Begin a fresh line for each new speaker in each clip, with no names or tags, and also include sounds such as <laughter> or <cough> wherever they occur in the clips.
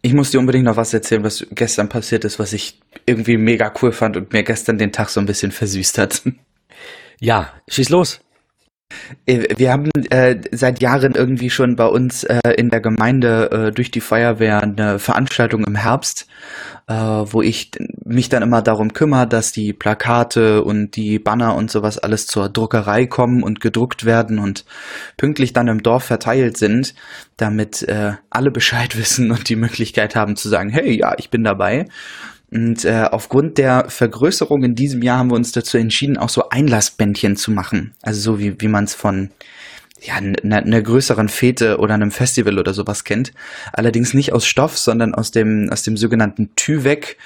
Ich muss dir unbedingt noch was erzählen, was gestern passiert ist, was ich irgendwie mega cool fand und mir gestern den Tag so ein bisschen versüßt hat.
Ja, schieß los.
Äh, wir haben äh, seit Jahren irgendwie schon bei uns äh, in der Gemeinde äh, durch die Feuerwehr eine Veranstaltung im Herbst, äh, wo ich mich dann immer darum kümmere, dass die Plakate und die Banner und sowas alles zur Druckerei kommen und gedruckt werden und pünktlich dann im Dorf verteilt sind, damit äh, alle Bescheid <laughs> wissen und die Möglichkeit haben zu sagen, hey, ja, ich bin dabei. Und äh, aufgrund der Vergrößerung in diesem Jahr haben wir uns dazu entschieden, auch so Einlassbändchen zu machen. Also so wie, wie man es von ja, einer ne größeren Fete oder einem Festival oder sowas kennt. Allerdings nicht aus Stoff, sondern aus dem, aus dem sogenannten Tüvek.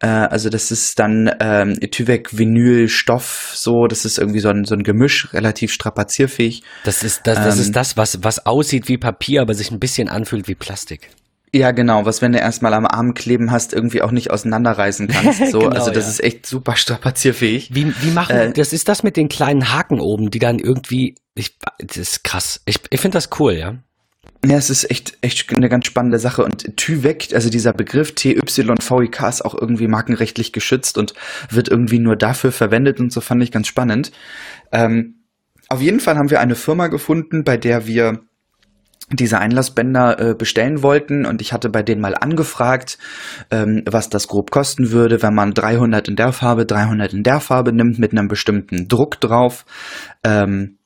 Äh, also das ist dann ähm, Tüvek Vinyl Stoff, so, das ist irgendwie so ein, so ein Gemisch, relativ strapazierfähig.
Das ist das, das ähm, ist das, was, was aussieht wie Papier, aber sich ein bisschen anfühlt wie Plastik.
Ja, genau, was wenn du erstmal am Arm kleben hast, irgendwie auch nicht auseinanderreißen <laughs> kannst. So, genau, also das ja. ist echt super strapazierfähig.
Wie, wie machen, äh, das ist das mit den kleinen Haken oben, die dann irgendwie, ich, das ist krass. Ich, ich finde das cool, ja.
Ja, es ist echt, echt eine ganz spannende Sache. Und TÜVEC, also dieser Begriff TYVIK ist auch irgendwie markenrechtlich geschützt und wird irgendwie nur dafür verwendet und so fand ich ganz spannend. Ähm, auf jeden Fall haben wir eine Firma gefunden, bei der wir diese Einlassbänder äh, bestellen wollten und ich hatte bei denen mal angefragt, ähm, was das grob kosten würde, wenn man 300 in der Farbe, 300 in der Farbe nimmt mit einem bestimmten Druck drauf. Ähm,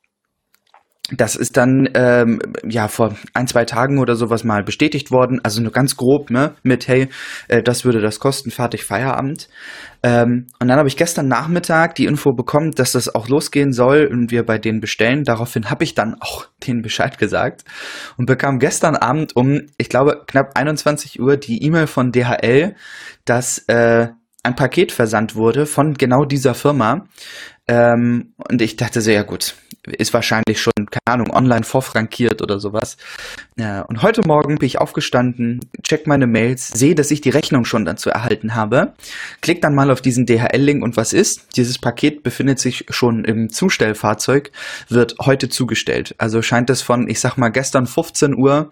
das ist dann ähm, ja vor ein, zwei Tagen oder sowas mal bestätigt worden. Also nur ganz grob, ne? Mit, hey, äh, das würde das kosten, fertig Feierabend. Ähm, und dann habe ich gestern Nachmittag die Info bekommen, dass das auch losgehen soll und wir bei denen bestellen. Daraufhin habe ich dann auch <laughs> denen Bescheid gesagt und bekam gestern Abend um, ich glaube, knapp 21 Uhr die E-Mail von DHL, dass äh, ein Paket versandt wurde von genau dieser Firma. Ähm, und ich dachte so, ja gut, ist wahrscheinlich schon, keine Ahnung, online vorfrankiert oder sowas. Ja, und heute Morgen bin ich aufgestanden, check meine Mails, sehe, dass ich die Rechnung schon dazu erhalten habe, klick dann mal auf diesen DHL-Link und was ist? Dieses Paket befindet sich schon im Zustellfahrzeug, wird heute zugestellt. Also scheint es von, ich sag mal, gestern 15 Uhr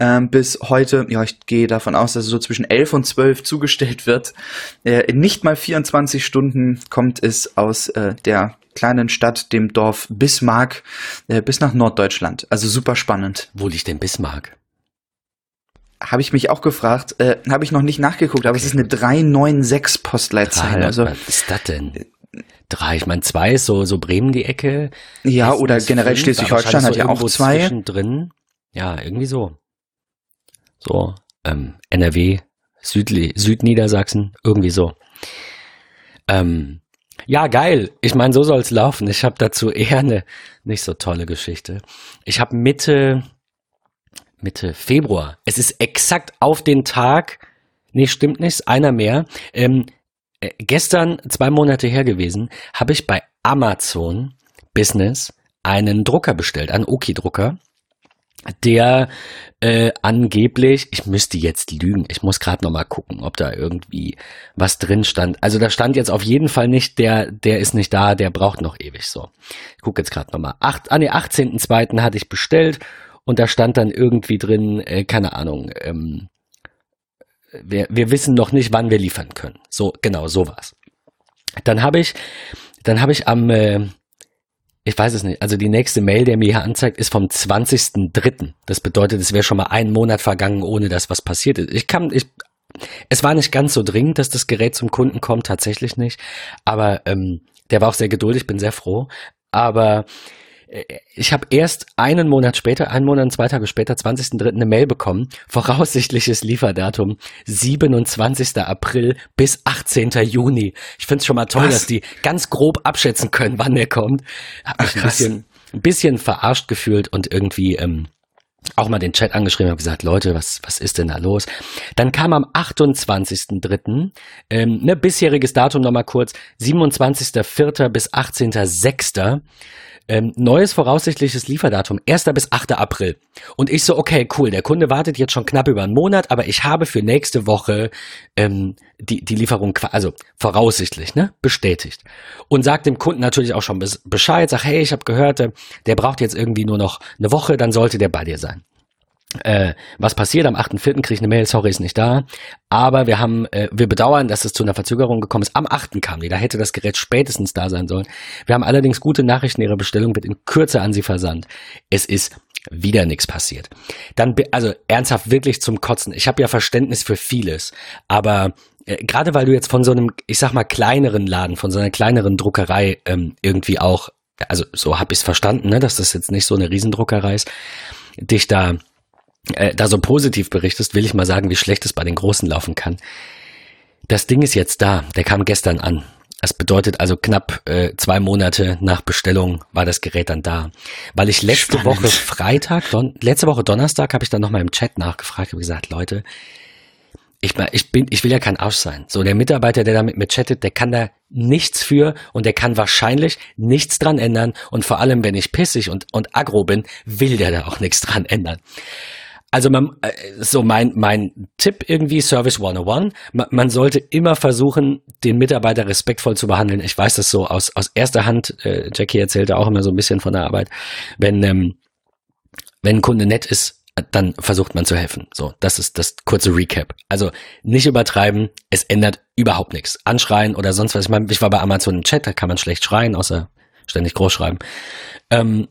ähm, bis heute, ja, ich gehe davon aus, dass es so zwischen 11 und 12 zugestellt wird. Äh, in nicht mal 24 Stunden kommt es aus äh, der kleinen Stadt, dem Dorf Bismarck, äh, bis nach Norddeutschland. Also super spannend.
Wo liegt denn Bismarck?
Habe ich mich auch gefragt, äh, habe ich noch nicht nachgeguckt, aber okay. es ist eine 396 Postleitzahl.
also, was ist das denn? Drei, ich meine, zwei ist so, so Bremen die Ecke.
Ja, oder generell Schleswig-Holstein hat ja auch zwei.
Drin. Ja, irgendwie so. So, ähm, NRW, Südli Südniedersachsen, irgendwie so. Ähm, ja, geil. Ich meine, so soll es laufen. Ich habe dazu eher eine nicht so tolle Geschichte. Ich habe Mitte, Mitte Februar, es ist exakt auf den Tag, nee, stimmt nicht, einer mehr, ähm, äh, gestern, zwei Monate her gewesen, habe ich bei Amazon Business einen Drucker bestellt, einen Oki-Drucker der äh, angeblich, ich müsste jetzt lügen, ich muss gerade noch mal gucken, ob da irgendwie was drin stand. Also da stand jetzt auf jeden Fall nicht, der, der ist nicht da, der braucht noch ewig so. Ich gucke jetzt gerade noch mal. Acht, an den 18.02. hatte ich bestellt und da stand dann irgendwie drin, äh, keine Ahnung, ähm, wir, wir wissen noch nicht, wann wir liefern können. So, genau, so war's. Dann habe ich, dann habe ich am äh, ich weiß es nicht. Also die nächste Mail, der mir hier anzeigt, ist vom 20.03. Das bedeutet, es wäre schon mal ein Monat vergangen, ohne dass was passiert ist. Ich kann, ich, es war nicht ganz so dringend, dass das Gerät zum Kunden kommt, tatsächlich nicht. Aber ähm, der war auch sehr geduldig, bin sehr froh. Aber ich habe erst einen Monat später, einen Monat und zwei Tage später, 20.03. eine Mail bekommen, voraussichtliches Lieferdatum 27. April bis 18. Juni. Ich finde es schon mal toll, was? dass die ganz grob abschätzen können, wann der kommt. Hab mich Ach, ein bisschen, ein bisschen verarscht gefühlt und irgendwie ähm, auch mal den Chat angeschrieben, habe gesagt, Leute, was, was ist denn da los? Dann kam am 28.03. Ähm, ne, bisjähriges Datum nochmal kurz, 27.04. bis 18.06 ähm, neues voraussichtliches Lieferdatum, 1. bis 8. April. Und ich so, okay, cool, der Kunde wartet jetzt schon knapp über einen Monat, aber ich habe für nächste Woche ähm, die, die Lieferung, also voraussichtlich, ne, bestätigt. Und sagt dem Kunden natürlich auch schon Bescheid, sag, hey, ich habe gehört, äh, der braucht jetzt irgendwie nur noch eine Woche, dann sollte der bei dir sein. Äh, was passiert? Am 8.4. kriege ich eine Mail, sorry, ist nicht da. Aber wir haben, äh, wir bedauern, dass es zu einer Verzögerung gekommen ist. Am 8. kam die, da hätte das Gerät spätestens da sein sollen. Wir haben allerdings gute Nachrichten, Ihre Bestellung wird in Kürze an Sie versandt. Es ist wieder nichts passiert. Dann, also ernsthaft wirklich zum Kotzen. Ich habe ja Verständnis für vieles, aber äh, gerade weil du jetzt von so einem, ich sag mal, kleineren Laden, von so einer kleineren Druckerei ähm, irgendwie auch, also so habe ich es verstanden, ne, dass das jetzt nicht so eine Riesendruckerei ist, dich da äh, da so positiv berichtest, will ich mal sagen, wie schlecht es bei den Großen laufen kann. Das Ding ist jetzt da, der kam gestern an. Das bedeutet also knapp äh, zwei Monate nach Bestellung war das Gerät dann da. Weil ich letzte Spannend. Woche Freitag, Don letzte Woche Donnerstag habe ich dann nochmal im Chat nachgefragt und gesagt, Leute, ich, ich bin, ich will ja kein Arsch sein. So, der Mitarbeiter, der da mit mir chattet, der kann da nichts für und der kann wahrscheinlich nichts dran ändern. Und vor allem, wenn ich pissig und, und aggro bin, will der da auch nichts dran ändern. Also man, äh, so mein, mein Tipp irgendwie, Service 101, man, man sollte immer versuchen, den Mitarbeiter respektvoll zu behandeln. Ich weiß das so aus, aus erster Hand, äh, Jackie erzählte auch immer so ein bisschen von der Arbeit, wenn, ähm, wenn ein Kunde nett ist, dann versucht man zu helfen. So, das ist das kurze Recap. Also nicht übertreiben, es ändert überhaupt nichts. Anschreien oder sonst was. Ich meine, ich war bei Amazon im Chat, da kann man schlecht schreien, außer ständig groß schreiben. Ähm,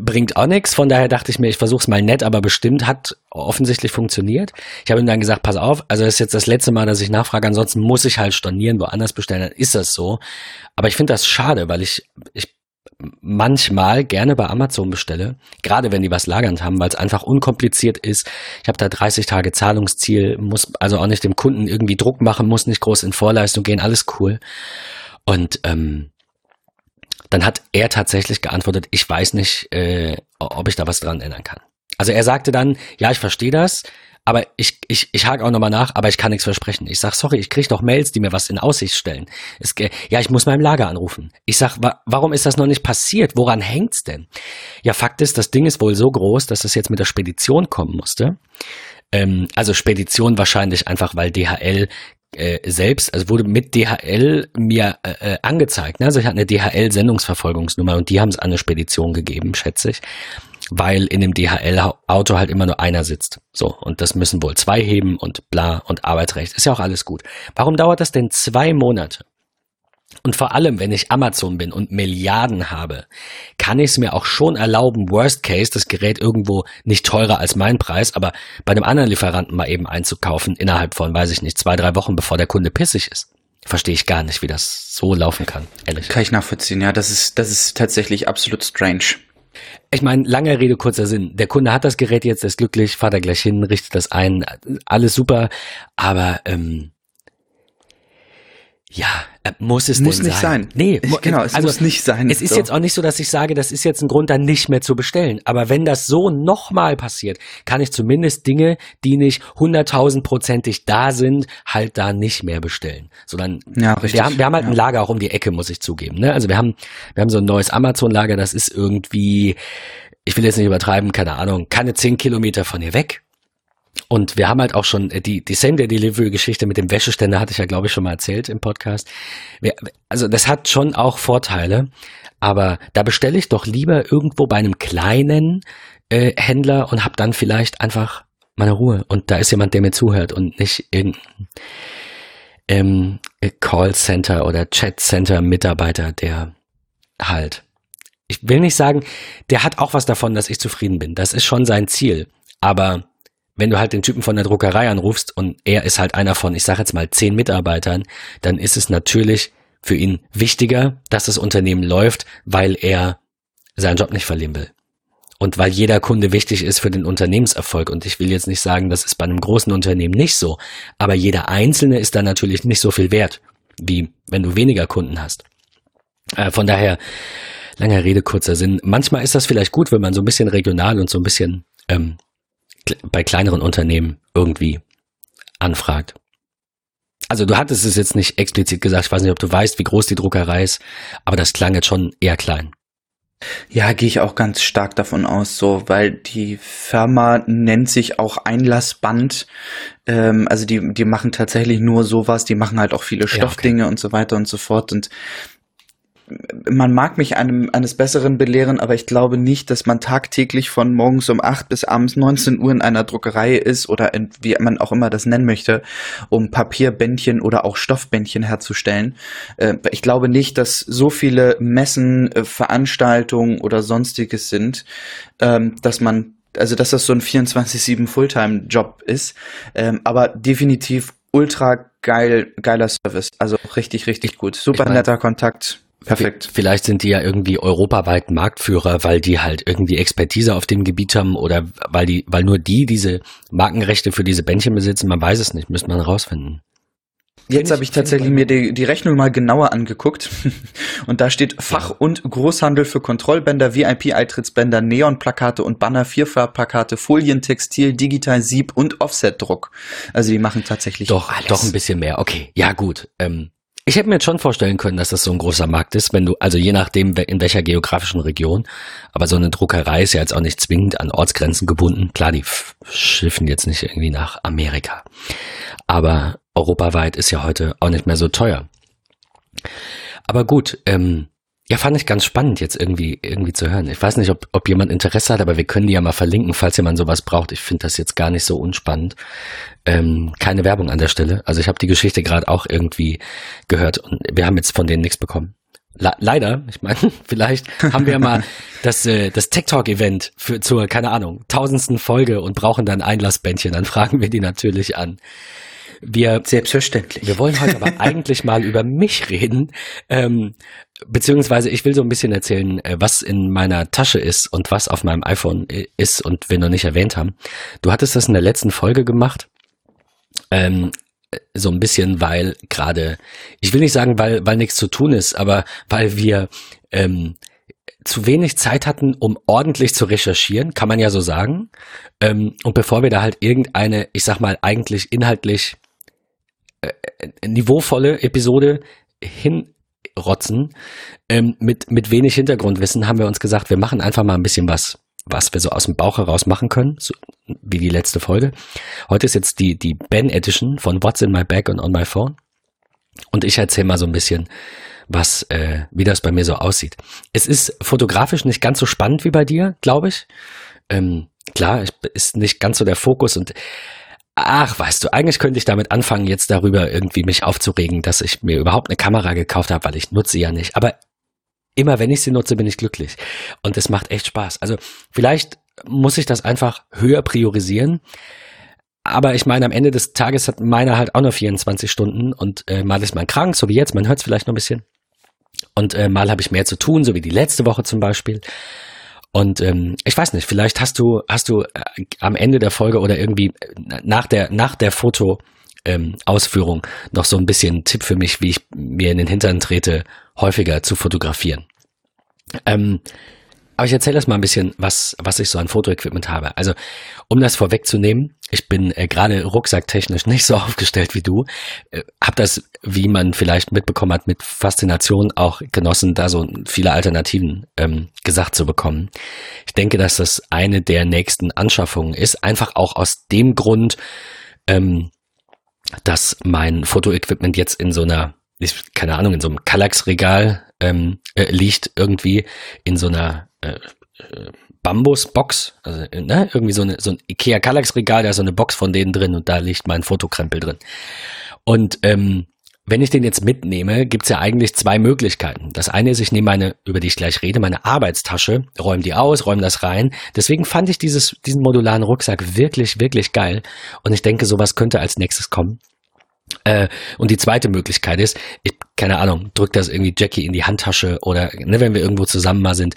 bringt auch nichts. Von daher dachte ich mir, ich versuche es mal nett, aber bestimmt hat offensichtlich funktioniert. Ich habe ihm dann gesagt, pass auf, also das ist jetzt das letzte Mal, dass ich nachfrage, ansonsten muss ich halt stornieren, woanders bestellen, dann ist das so. Aber ich finde das schade, weil ich, ich manchmal gerne bei Amazon bestelle, gerade wenn die was lagernd haben, weil es einfach unkompliziert ist. Ich habe da 30 Tage Zahlungsziel, muss also auch nicht dem Kunden irgendwie Druck machen, muss nicht groß in Vorleistung gehen, alles cool. Und ähm, dann hat er tatsächlich geantwortet, ich weiß nicht, äh, ob ich da was dran ändern kann. Also er sagte dann, ja, ich verstehe das, aber ich, ich, ich hake auch nochmal nach, aber ich kann nichts versprechen. Ich sag, sorry, ich kriege doch Mails, die mir was in Aussicht stellen. Es, ja, ich muss meinem Lager anrufen. Ich sag, wa warum ist das noch nicht passiert? Woran hängt's denn? Ja, Fakt ist, das Ding ist wohl so groß, dass das jetzt mit der Spedition kommen musste. Ähm, also Spedition wahrscheinlich einfach, weil DHL äh, selbst, also wurde mit DHL mir äh, äh, angezeigt. Ne? Also ich hatte eine DHL-Sendungsverfolgungsnummer und die haben es an eine Spedition gegeben, schätze ich, weil in dem DHL-Auto halt immer nur einer sitzt. So, und das müssen wohl zwei heben und bla und Arbeitsrecht. Ist ja auch alles gut. Warum dauert das denn zwei Monate? Und vor allem, wenn ich Amazon bin und Milliarden habe, kann ich es mir auch schon erlauben, Worst Case, das Gerät irgendwo nicht teurer als mein Preis, aber bei einem anderen Lieferanten mal eben einzukaufen, innerhalb von, weiß ich nicht, zwei, drei Wochen, bevor der Kunde pissig ist. Verstehe ich gar nicht, wie das so laufen kann, ehrlich.
Kann ich nachvollziehen, ja, das ist, das ist tatsächlich absolut strange.
Ich meine, lange Rede, kurzer Sinn. Der Kunde hat das Gerät jetzt, ist glücklich, fahrt er gleich hin, richtet das ein, alles super, aber ähm, ja, äh, muss es
muss nicht sein? sein.
Nee,
genau, es also, muss nicht sein.
Es ist so. jetzt auch nicht so, dass ich sage, das ist jetzt ein Grund, dann nicht mehr zu bestellen. Aber wenn das so nochmal passiert, kann ich zumindest Dinge, die nicht hunderttausendprozentig da sind, halt da nicht mehr bestellen. So dann, ja, richtig. Wir haben, wir haben halt ja. ein Lager auch um die Ecke, muss ich zugeben. Ne? Also wir haben, wir haben so ein neues Amazon-Lager, das ist irgendwie, ich will jetzt nicht übertreiben, keine Ahnung, keine zehn Kilometer von hier weg. Und wir haben halt auch schon äh, die, die Same-Day-Delivery-Geschichte mit dem Wäscheständer, hatte ich ja, glaube ich, schon mal erzählt im Podcast. Wir, also das hat schon auch Vorteile, aber da bestelle ich doch lieber irgendwo bei einem kleinen äh, Händler und habe dann vielleicht einfach meine Ruhe. Und da ist jemand, der mir zuhört und nicht irgendein ähm, Callcenter oder Chatcenter-Mitarbeiter, der halt. Ich will nicht sagen, der hat auch was davon, dass ich zufrieden bin. Das ist schon sein Ziel. Aber wenn du halt den Typen von der Druckerei anrufst und er ist halt einer von, ich sage jetzt mal, zehn Mitarbeitern, dann ist es natürlich für ihn wichtiger, dass das Unternehmen läuft, weil er seinen Job nicht verlieren will. Und weil jeder Kunde wichtig ist für den Unternehmenserfolg. Und ich will jetzt nicht sagen, das ist bei einem großen Unternehmen nicht so. Aber jeder Einzelne ist dann natürlich nicht so viel wert, wie wenn du weniger Kunden hast. Äh, von daher, langer Rede, kurzer Sinn. Manchmal ist das vielleicht gut, wenn man so ein bisschen regional und so ein bisschen ähm, bei kleineren Unternehmen irgendwie anfragt. Also du hattest es jetzt nicht explizit gesagt, ich weiß nicht, ob du weißt, wie groß die Druckerei ist, aber das klang jetzt schon eher klein.
Ja, gehe ich auch ganz stark davon aus, so, weil die Firma nennt sich auch Einlassband. Ähm, also die, die machen tatsächlich nur sowas, die machen halt auch viele Stoffdinge ja, okay. und so weiter und so fort. Und man mag mich einem, eines Besseren belehren, aber ich glaube nicht, dass man tagtäglich von morgens um acht bis abends 19 Uhr in einer Druckerei ist oder in, wie man auch immer das nennen möchte, um Papierbändchen oder auch Stoffbändchen herzustellen. Äh, ich glaube nicht, dass so viele Messen, äh, Veranstaltungen oder sonstiges sind, ähm, dass man also dass das so ein 24-7 Fulltime-Job ist, ähm, aber definitiv ultra geil, geiler Service. Also richtig, richtig gut. Super ich mein, netter Kontakt. Perfekt.
Vielleicht sind die ja irgendwie europaweit Marktführer, weil die halt irgendwie Expertise auf dem Gebiet haben oder weil die, weil nur die diese Markenrechte für diese Bändchen besitzen. Man weiß es nicht, müsste man rausfinden.
Jetzt habe ich tatsächlich mir die, die Rechnung mal genauer angeguckt <laughs> und da steht Fach- und Großhandel für Kontrollbänder, VIP-Eintrittsbänder, Neonplakate und Banner, Vierfarbplakate, Folien, Textil, Digital, Sieb und Offsetdruck. Also die machen tatsächlich
doch alles. doch ein bisschen mehr. Okay, ja gut. Ähm, ich hätte mir jetzt schon vorstellen können, dass das so ein großer Markt ist, wenn du, also je nachdem, in welcher geografischen Region, aber so eine Druckerei ist ja jetzt auch nicht zwingend an Ortsgrenzen gebunden. Klar, die schiffen jetzt nicht irgendwie nach Amerika. Aber europaweit ist ja heute auch nicht mehr so teuer. Aber gut, ähm, ja, fand ich ganz spannend jetzt irgendwie irgendwie zu hören. Ich weiß nicht, ob, ob jemand Interesse hat, aber wir können die ja mal verlinken, falls jemand sowas braucht. Ich finde das jetzt gar nicht so unspannend. Ähm, keine Werbung an der Stelle. Also ich habe die Geschichte gerade auch irgendwie gehört und wir haben jetzt von denen nichts bekommen. Le leider, ich meine, <laughs> vielleicht haben wir mal das, äh, das Tech Talk Event für zur, keine Ahnung, tausendsten Folge und brauchen dann Einlassbändchen. Dann fragen wir die natürlich an. Wir,
Selbstverständlich.
Wir wollen heute aber <laughs> eigentlich mal über mich reden. Ähm, beziehungsweise ich will so ein bisschen erzählen, äh, was in meiner Tasche ist und was auf meinem iPhone ist und wir noch nicht erwähnt haben. Du hattest das in der letzten Folge gemacht. Ähm, so ein bisschen, weil gerade, ich will nicht sagen, weil, weil nichts zu tun ist, aber weil wir ähm, zu wenig Zeit hatten, um ordentlich zu recherchieren, kann man ja so sagen. Ähm, und bevor wir da halt irgendeine, ich sag mal, eigentlich inhaltlich äh, äh, niveauvolle Episode hinrotzen, ähm, mit, mit wenig Hintergrundwissen, haben wir uns gesagt, wir machen einfach mal ein bisschen was, was wir so aus dem Bauch heraus machen können, so, wie die letzte Folge. Heute ist jetzt die, die Ben Edition von What's in my bag und on my phone. Und ich erzähle mal so ein bisschen, was, äh, wie das bei mir so aussieht. Es ist fotografisch nicht ganz so spannend wie bei dir, glaube ich. Ähm, klar, ist nicht ganz so der Fokus und Ach, weißt du, eigentlich könnte ich damit anfangen, jetzt darüber irgendwie mich aufzuregen, dass ich mir überhaupt eine Kamera gekauft habe, weil ich nutze ja nicht. Aber immer wenn ich sie nutze, bin ich glücklich. Und es macht echt Spaß. Also vielleicht muss ich das einfach höher priorisieren. Aber ich meine, am Ende des Tages hat meiner halt auch nur 24 Stunden und äh, mal ist man krank, so wie jetzt, man hört es vielleicht noch ein bisschen. Und äh, mal habe ich mehr zu tun, so wie die letzte Woche zum Beispiel. Und ähm, ich weiß nicht, vielleicht hast du, hast du äh, am Ende der Folge oder irgendwie äh, nach der, nach der Foto ähm, Ausführung noch so ein bisschen Tipp für mich, wie ich mir in den Hintern trete, häufiger zu fotografieren. Ähm, aber ich erzähle erst mal ein bisschen, was, was ich so an Fotoequipment habe. Also, um das vorwegzunehmen, ich bin äh, gerade rucksacktechnisch <laughs> nicht so aufgestellt wie du. Äh, hab das, wie man vielleicht mitbekommen hat, mit Faszination auch genossen, da so viele Alternativen ähm, gesagt zu bekommen. Ich denke, dass das eine der nächsten Anschaffungen ist. Einfach auch aus dem Grund, ähm, dass mein Fotoequipment jetzt in so einer, keine Ahnung, in so einem Kallax-Regal ähm, äh, liegt irgendwie in so einer äh, äh, Bambusbox, also ne, irgendwie so, eine, so ein Ikea Kallax Regal, da ist so eine Box von denen drin und da liegt mein Fotokrempel drin. Und ähm, wenn ich den jetzt mitnehme, gibt's ja eigentlich zwei Möglichkeiten. Das eine ist, ich nehme meine, über die ich gleich rede, meine Arbeitstasche, räume die aus, räume das rein. Deswegen fand ich dieses, diesen modularen Rucksack wirklich, wirklich geil. Und ich denke, sowas könnte als nächstes kommen. Äh, und die zweite Möglichkeit ist, ich, keine Ahnung, drück das irgendwie Jackie in die Handtasche oder ne, wenn wir irgendwo zusammen mal sind.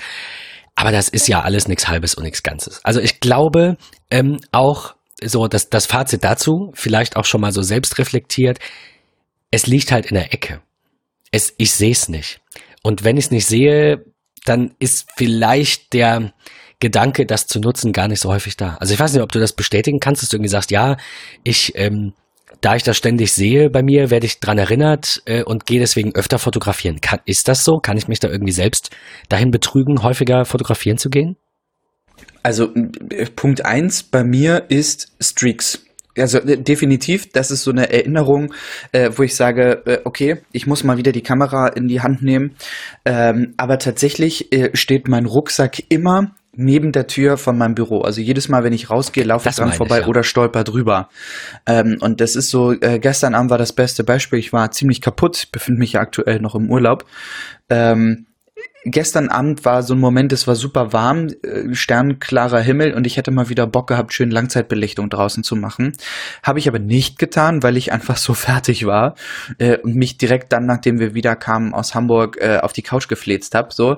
Aber das ist ja alles nichts Halbes und nichts Ganzes. Also ich glaube ähm, auch so, dass das Fazit dazu, vielleicht auch schon mal so selbst reflektiert, es liegt halt in der Ecke. Es, ich sehe es nicht. Und wenn ich es nicht sehe, dann ist vielleicht der Gedanke, das zu nutzen, gar nicht so häufig da. Also ich weiß nicht, ob du das bestätigen kannst, dass du irgendwie sagst, ja, ich ähm, da ich das ständig sehe bei mir, werde ich dran erinnert äh, und gehe deswegen öfter fotografieren. Kann, ist das so? Kann ich mich da irgendwie selbst dahin betrügen, häufiger fotografieren zu gehen?
Also Punkt eins bei mir ist Streaks. also äh, definitiv, das ist so eine Erinnerung, äh, wo ich sage, äh, okay, ich muss mal wieder die Kamera in die Hand nehmen. Ähm, aber tatsächlich äh, steht mein Rucksack immer neben der Tür von meinem Büro. Also jedes Mal, wenn ich rausgehe, laufe ich dran vorbei ich, ja. oder stolper drüber. Ähm, und das ist so, äh, gestern Abend war das beste Beispiel. Ich war ziemlich kaputt, befinde mich ja aktuell noch im Urlaub. Ähm, gestern Abend war so ein Moment, es war super warm, äh, sternklarer Himmel und ich hätte mal wieder Bock gehabt, schön Langzeitbelichtung draußen zu machen. Habe ich aber nicht getan, weil ich einfach <laughs> so fertig war äh, und mich direkt dann, nachdem wir wieder kamen aus Hamburg, äh, auf die Couch gefläzt habe. So,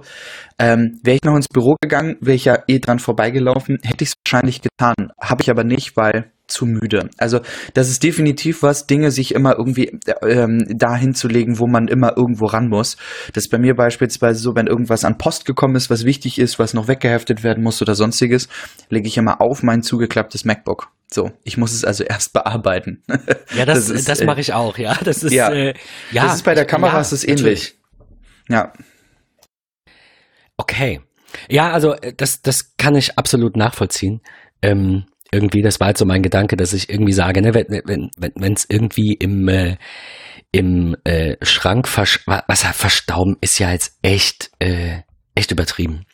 ähm, wäre ich noch ins Büro gegangen, wäre ich ja eh dran vorbeigelaufen, hätte ich es wahrscheinlich getan. Habe ich aber nicht, weil zu müde. Also das ist definitiv was, Dinge sich immer irgendwie ähm, dahin zu legen, wo man immer irgendwo ran muss. Das ist bei mir beispielsweise so, wenn irgendwas an Post gekommen ist, was wichtig ist, was noch weggeheftet werden muss oder sonstiges, lege ich immer auf mein zugeklapptes MacBook. So, ich muss es also erst <laughs> bearbeiten.
Ja, das, das, das äh, mache ich auch, ja. Das ist,
ja, äh, ja das ist bei der Kamera ja, ist es ähnlich. Ja.
Okay. Ja, also äh, das, das kann ich absolut nachvollziehen. Ähm, irgendwie, das war halt so mein Gedanke, dass ich irgendwie sage, ne, wenn wenn wenn wenn, es irgendwie im äh, im äh, Schrank versch was verstauben ist ja jetzt echt äh, echt übertrieben.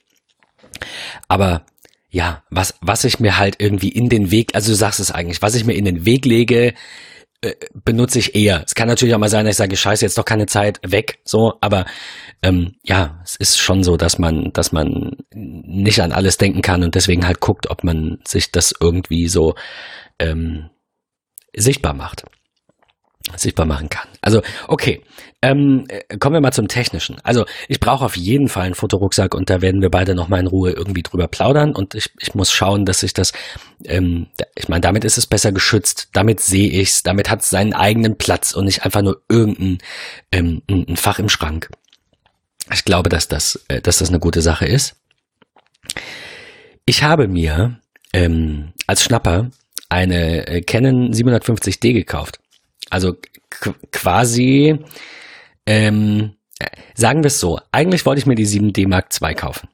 Aber ja, was was ich mir halt irgendwie in den Weg, also du sagst es eigentlich, was ich mir in den Weg lege, benutze ich eher. Es kann natürlich auch mal sein, dass ich sage, scheiße, jetzt doch keine Zeit, weg, so, aber ähm, ja, es ist schon so, dass man, dass man nicht an alles denken kann und deswegen halt guckt, ob man sich das irgendwie so ähm, sichtbar macht sichtbar machen kann. Also, okay, ähm, äh, kommen wir mal zum Technischen. Also, ich brauche auf jeden Fall einen Fotorucksack und da werden wir beide nochmal in Ruhe irgendwie drüber plaudern und ich, ich muss schauen, dass ich das, ähm, ich meine, damit ist es besser geschützt, damit sehe ich's, damit hat es seinen eigenen Platz und nicht einfach nur irgendein ähm, ein Fach im Schrank. Ich glaube, dass das, äh, dass das eine gute Sache ist. Ich habe mir ähm, als Schnapper eine äh, Canon 750D gekauft. Also quasi, ähm, sagen wir es so, eigentlich wollte ich mir die 7D Mark II kaufen.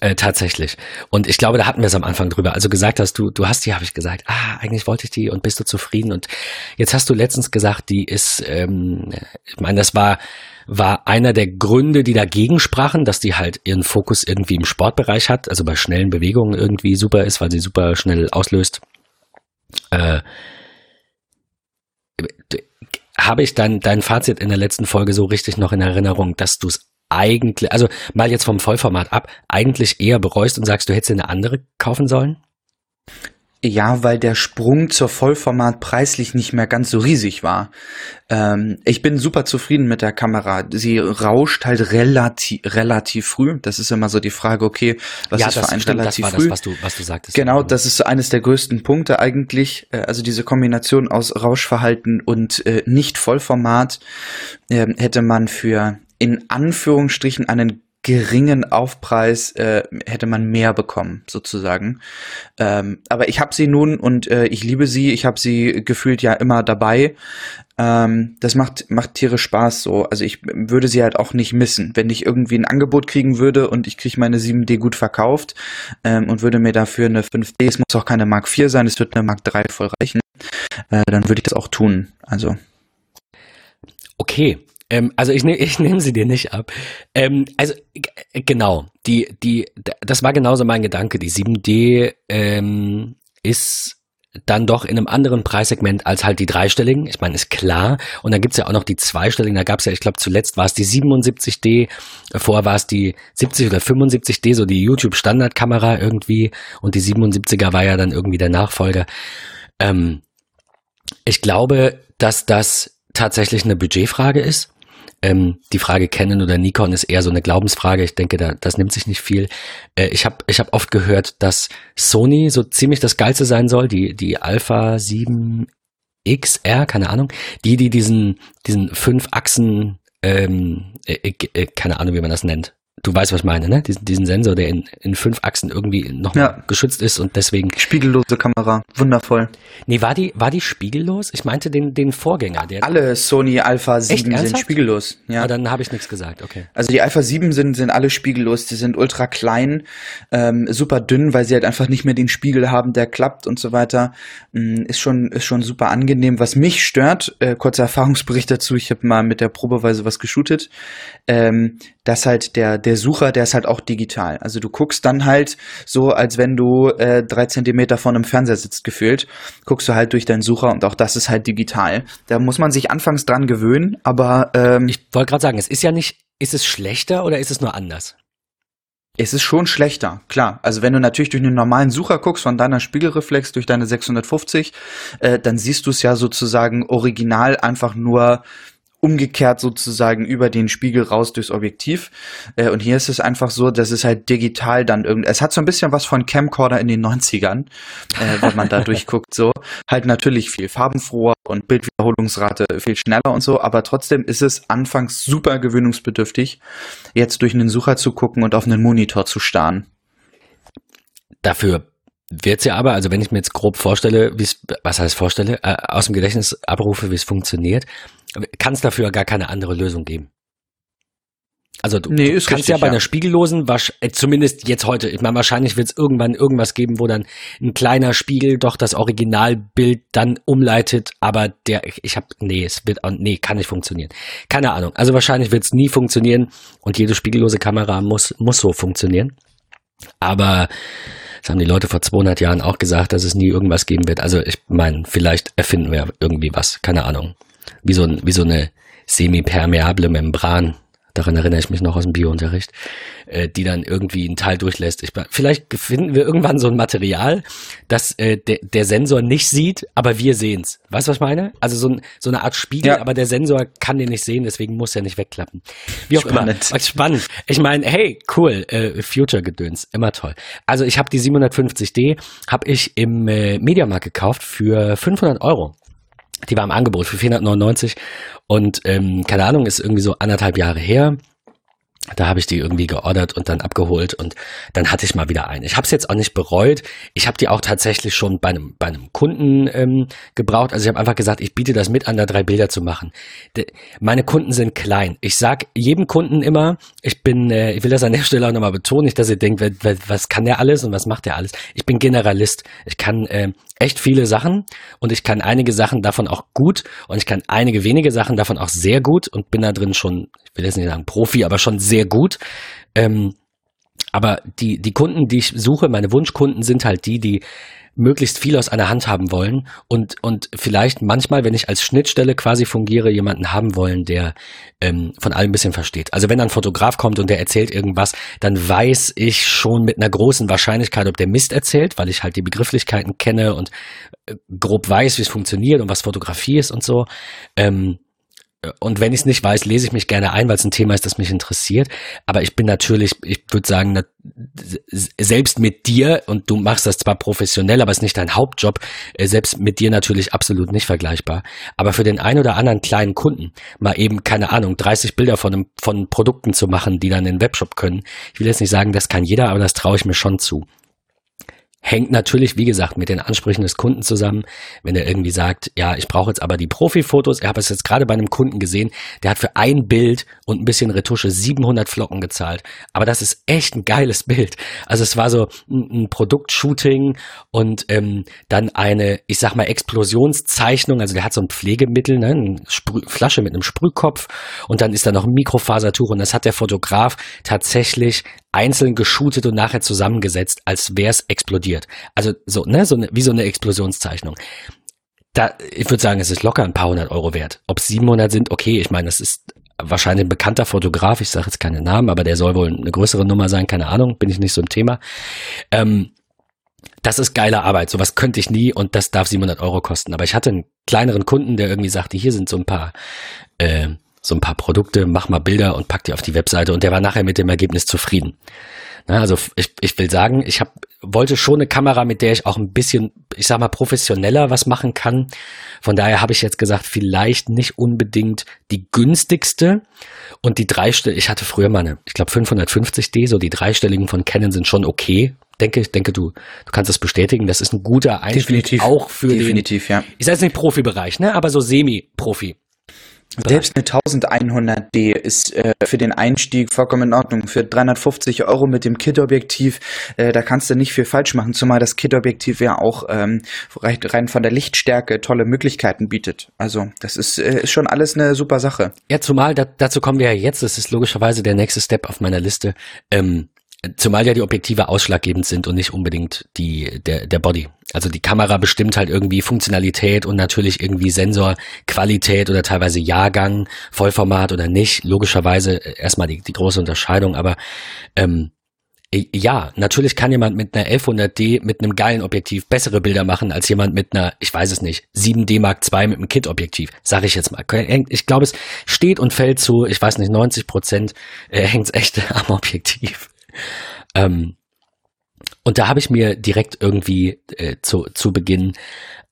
Äh, tatsächlich. Und ich glaube, da hatten wir es am Anfang drüber. Also gesagt hast du, du hast die, habe ich gesagt, ah, eigentlich wollte ich die und bist du zufrieden? Und jetzt hast du letztens gesagt, die ist, ähm, ich meine, das war, war einer der Gründe, die dagegen sprachen, dass die halt ihren Fokus irgendwie im Sportbereich hat, also bei schnellen Bewegungen irgendwie super ist, weil sie super schnell auslöst. Äh, habe ich dann dein Fazit in der letzten Folge so richtig noch in Erinnerung, dass du es eigentlich, also mal jetzt vom Vollformat ab, eigentlich eher bereust und sagst, du hättest eine andere kaufen sollen?
Ja, weil der Sprung zur Vollformat preislich nicht mehr ganz so riesig war. Ähm, ich bin super zufrieden mit der Kamera. Sie rauscht halt relativ, relativ früh. Das ist immer so die Frage, okay, was ja, ist für ein stimmt, relativ
das
früh? Das,
was du, was du sagtest.
Genau, das ist eines der größten Punkte eigentlich. Äh, also diese Kombination aus Rauschverhalten und äh, nicht Vollformat äh, hätte man für in Anführungsstrichen einen geringen Aufpreis äh, hätte man mehr bekommen, sozusagen. Ähm, aber ich habe sie nun und äh, ich liebe sie. Ich habe sie gefühlt ja immer dabei. Ähm, das macht, macht tierisch Spaß so. Also ich würde sie halt auch nicht missen. Wenn ich irgendwie ein Angebot kriegen würde und ich kriege meine 7D gut verkauft ähm, und würde mir dafür eine 5D, es muss auch keine Mark 4 sein, es wird eine Mark 3 voll reichen, äh, dann würde ich das auch tun. Also.
Okay, ähm, also ich, ne, <laughs> ich nehme sie dir nicht ab. Ähm, also genau, die, die, das war genauso mein Gedanke. Die 7D ähm, ist dann doch in einem anderen Preissegment als halt die dreistelligen. Ich meine, ist klar. Und dann gibt's ja auch noch die zweistelligen. Da gab's ja, ich glaube, zuletzt war es die 77D, vorher war es die 70 oder 75D, so die YouTube-Standardkamera irgendwie. Und die 77er war ja dann irgendwie der Nachfolger. Ähm, ich glaube, dass das tatsächlich eine Budgetfrage ist. Ähm, die Frage Canon oder Nikon ist eher so eine Glaubensfrage. Ich denke, da, das nimmt sich nicht viel. Äh, ich habe ich hab oft gehört, dass Sony so ziemlich das Geilste sein soll, die, die Alpha 7 XR, keine Ahnung, die, die diesen, diesen fünf Achsen, ähm, äh, äh, keine Ahnung, wie man das nennt, du weißt, was ich meine, ne? Diesen, diesen Sensor, der in, in fünf Achsen irgendwie noch
Ja.
geschützt ist und deswegen.
Spiegellose Kamera, wundervoll.
Nee, war die, war die spiegellos? Ich meinte den, den Vorgänger, der.
Alle Sony Alpha 7 sind spiegellos. Ja.
Ah, dann habe ich nichts gesagt, okay.
Also die Alpha 7 sind, sind alle spiegellos, die sind ultra klein, ähm, super dünn, weil sie halt einfach nicht mehr den Spiegel haben, der klappt und so weiter. Mm, Ist schon, ist schon super angenehm. Was mich stört, äh, kurzer Erfahrungsbericht dazu, ich habe mal mit der Probeweise was geshootet, ähm, dass halt der, der Sucher, der ist halt auch digital. Also du guckst dann halt so, als wenn du äh, drei Zentimeter vor einem Fernseher sitzt, gefühlt, guckst du halt durch deinen Sucher und auch das ist halt digital. Da muss man sich anfangs dran gewöhnen, aber ähm,
Ich wollte gerade sagen, es ist ja nicht, ist es schlechter oder ist es nur anders?
Es ist schon schlechter, klar. Also wenn du natürlich durch einen normalen Sucher guckst von deiner Spiegelreflex durch deine 650, äh, dann siehst du es ja sozusagen original einfach nur umgekehrt sozusagen über den Spiegel raus durchs Objektiv. Äh, und hier ist es einfach so, dass es halt digital dann irgendwie, es hat so ein bisschen was von Camcorder in den 90ern, äh, wenn man da <laughs> durchguckt, so. Halt natürlich viel farbenfroher und Bildwiederholungsrate viel schneller und so, aber trotzdem ist es anfangs super gewöhnungsbedürftig, jetzt durch einen Sucher zu gucken und auf einen Monitor zu starren.
Dafür wird's ja aber, also wenn ich mir jetzt grob vorstelle, wie es, was heißt vorstelle, äh, aus dem Gedächtnis abrufe, wie es funktioniert, kann es dafür gar keine andere Lösung geben. Also du,
Nee,
du kannst
richtig,
ja bei einer spiegellosen, äh, zumindest jetzt heute, ich meine, wahrscheinlich wird es irgendwann irgendwas geben, wo dann ein kleiner Spiegel doch das Originalbild dann umleitet, aber der, ich, habe, nee, es wird, auch, nee, kann nicht funktionieren. Keine Ahnung. Also wahrscheinlich wird es nie funktionieren und jede spiegellose Kamera muss, muss so funktionieren. Aber das haben die Leute vor 200 Jahren auch gesagt, dass es nie irgendwas geben wird. Also ich meine, vielleicht erfinden wir irgendwie was, keine Ahnung. Wie so, ein, wie so eine semipermeable Membran. Daran erinnere ich mich noch aus dem Biounterricht, äh, die dann irgendwie einen Teil durchlässt. Ich, vielleicht finden wir irgendwann so ein Material, das äh, der, der Sensor nicht sieht, aber wir sehen's. Weißt du, was ich meine? Also so, ein, so eine Art Spiegel,
Ja.
aber der Sensor kann den nicht sehen, deswegen muss er nicht wegklappen. Wie auch
Spannend.
immer. Spannend. Ich meine, hey, cool, äh, Future-Gedöns, immer toll. Also ich habe die 750D, habe ich im äh, Mediamarkt gekauft für 500 Euro. Die war im Angebot für 499 und ähm, keine Ahnung, ist irgendwie so anderthalb Jahre her. Da habe ich die irgendwie geordert und dann abgeholt und dann hatte ich mal wieder eine. Ich habe es jetzt auch nicht bereut. Ich habe die auch tatsächlich schon bei einem, bei einem Kunden ähm, gebraucht. Also ich habe einfach gesagt, ich biete das mit an, da drei Bilder zu machen. De, meine Kunden sind klein. Ich sag jedem Kunden immer, ich bin, äh, ich will das an der Stelle auch nochmal betonen, nicht, dass ihr denkt, was kann der alles und was macht der alles. Ich bin Generalist. Ich kann äh, echt viele Sachen und ich kann einige Sachen davon auch gut und ich kann einige wenige Sachen davon auch sehr gut und bin da drin schon, ich will jetzt nicht sagen Profi, aber schon sehr gut. Ähm, aber die, die Kunden, die ich suche, meine Wunschkunden sind halt die, die möglichst viel aus einer Hand haben wollen und, und vielleicht manchmal, wenn ich als Schnittstelle quasi fungiere, jemanden haben wollen, der ähm, von allem ein bisschen versteht. Also wenn ein Fotograf kommt und der erzählt irgendwas, dann weiß ich schon mit einer großen Wahrscheinlichkeit, ob der Mist erzählt, weil ich halt die Begrifflichkeiten kenne und äh, grob weiß, wie es funktioniert und was Fotografie ist und so. Ähm, und wenn ich es nicht weiß, lese ich mich gerne ein, weil es ein Thema ist, das mich interessiert. Aber ich bin natürlich, ich würde sagen, selbst mit dir, und du machst das zwar professionell, aber es ist nicht dein Hauptjob, äh, selbst mit dir natürlich absolut nicht vergleichbar. Aber für den einen oder anderen kleinen Kunden, mal eben, keine Ahnung, 30 Bilder von, einem, von Produkten zu machen, die dann in den Webshop können. Ich will jetzt nicht sagen, das kann jeder, aber das traue ich mir schon zu. Hängt natürlich, wie gesagt, mit den Ansprüchen des Kunden zusammen. Wenn er irgendwie sagt, ja, ich brauche jetzt aber die Profifotos. Ich habe es jetzt gerade bei einem Kunden gesehen, der hat für ein Bild und ein bisschen Retusche 700 Flocken gezahlt. Aber das ist echt ein geiles Bild. Also es war so ein, ein Produktshooting und ähm, dann eine, ich sag mal, Explosionszeichnung. Also der hat so ein Pflegemittel, ne, eine Sprüh Flasche mit einem Sprühkopf und dann ist da noch ein Mikrofasertuch und das hat der Fotograf tatsächlich einzeln geshootet und nachher zusammengesetzt, als wäre es explodiert. Also so, ne, so eine, wie so eine Explosionszeichnung. Da, ich würde sagen, es ist locker ein paar hundert Euro wert. Ob 700 sind, okay, ich meine, das ist wahrscheinlich ein bekannter Fotograf, ich sage jetzt keine Namen, aber der soll wohl eine größere Nummer sein, keine Ahnung, bin ich nicht so im Thema. Ähm, das ist geile Arbeit, sowas könnte ich nie und das darf 700 Euro kosten. Aber ich hatte einen kleineren Kunden, der irgendwie sagte, hier sind so ein paar äh, so ein paar Produkte, mach mal Bilder und pack die auf die Webseite und der war nachher mit dem Ergebnis zufrieden. Na, also ich, ich will sagen, ich hab, wollte schon eine Kamera, mit der ich auch ein bisschen, ich sag mal, professioneller was machen kann. Von daher habe ich jetzt gesagt, vielleicht nicht unbedingt die günstigste und die dreistellige, ich hatte früher mal eine, ich glaube 550D, so die dreistelligen von Canon sind schon okay. Denke, ich denke, du, du kannst das bestätigen. Das ist ein guter Einstieg
Definitiv.
auch für
Definitiv,
den,
ja.
ich sage jetzt nicht Profibereich, ne, aber so Semi-Profi.
Selbst eine 1100D ist äh, für den Einstieg vollkommen in Ordnung. Für 350 Euro mit dem Kit-Objektiv, äh, da kannst du nicht viel falsch machen, zumal das Kit-Objektiv ja auch ähm, rein, von der Lichtstärke tolle Möglichkeiten bietet. Also das ist, äh, ist schon alles eine super Sache.
Ja, zumal da, dazu kommen wir ja jetzt. Das ist logischerweise der nächste Step auf meiner Liste. Ähm, zumal ja die Objektive ausschlaggebend sind und nicht unbedingt die der der Body. Also die Kamera bestimmt halt irgendwie Funktionalität und natürlich irgendwie Sensorqualität oder teilweise Jahrgang, Vollformat oder nicht. Logischerweise erstmal die, die große Unterscheidung, aber ähm, ja, natürlich kann jemand mit einer 1100D mit einem geilen Objektiv bessere Bilder machen als jemand mit einer, ich weiß es nicht, 7D Mark II mit einem Kit-Objektiv. Sag ich jetzt mal. Ich glaube, es steht und fällt zu, ich weiß nicht, 90 Prozent äh, hängt echt <laughs> am Objektiv. Ähm, und da habe ich mir direkt irgendwie äh, zu, zu Beginn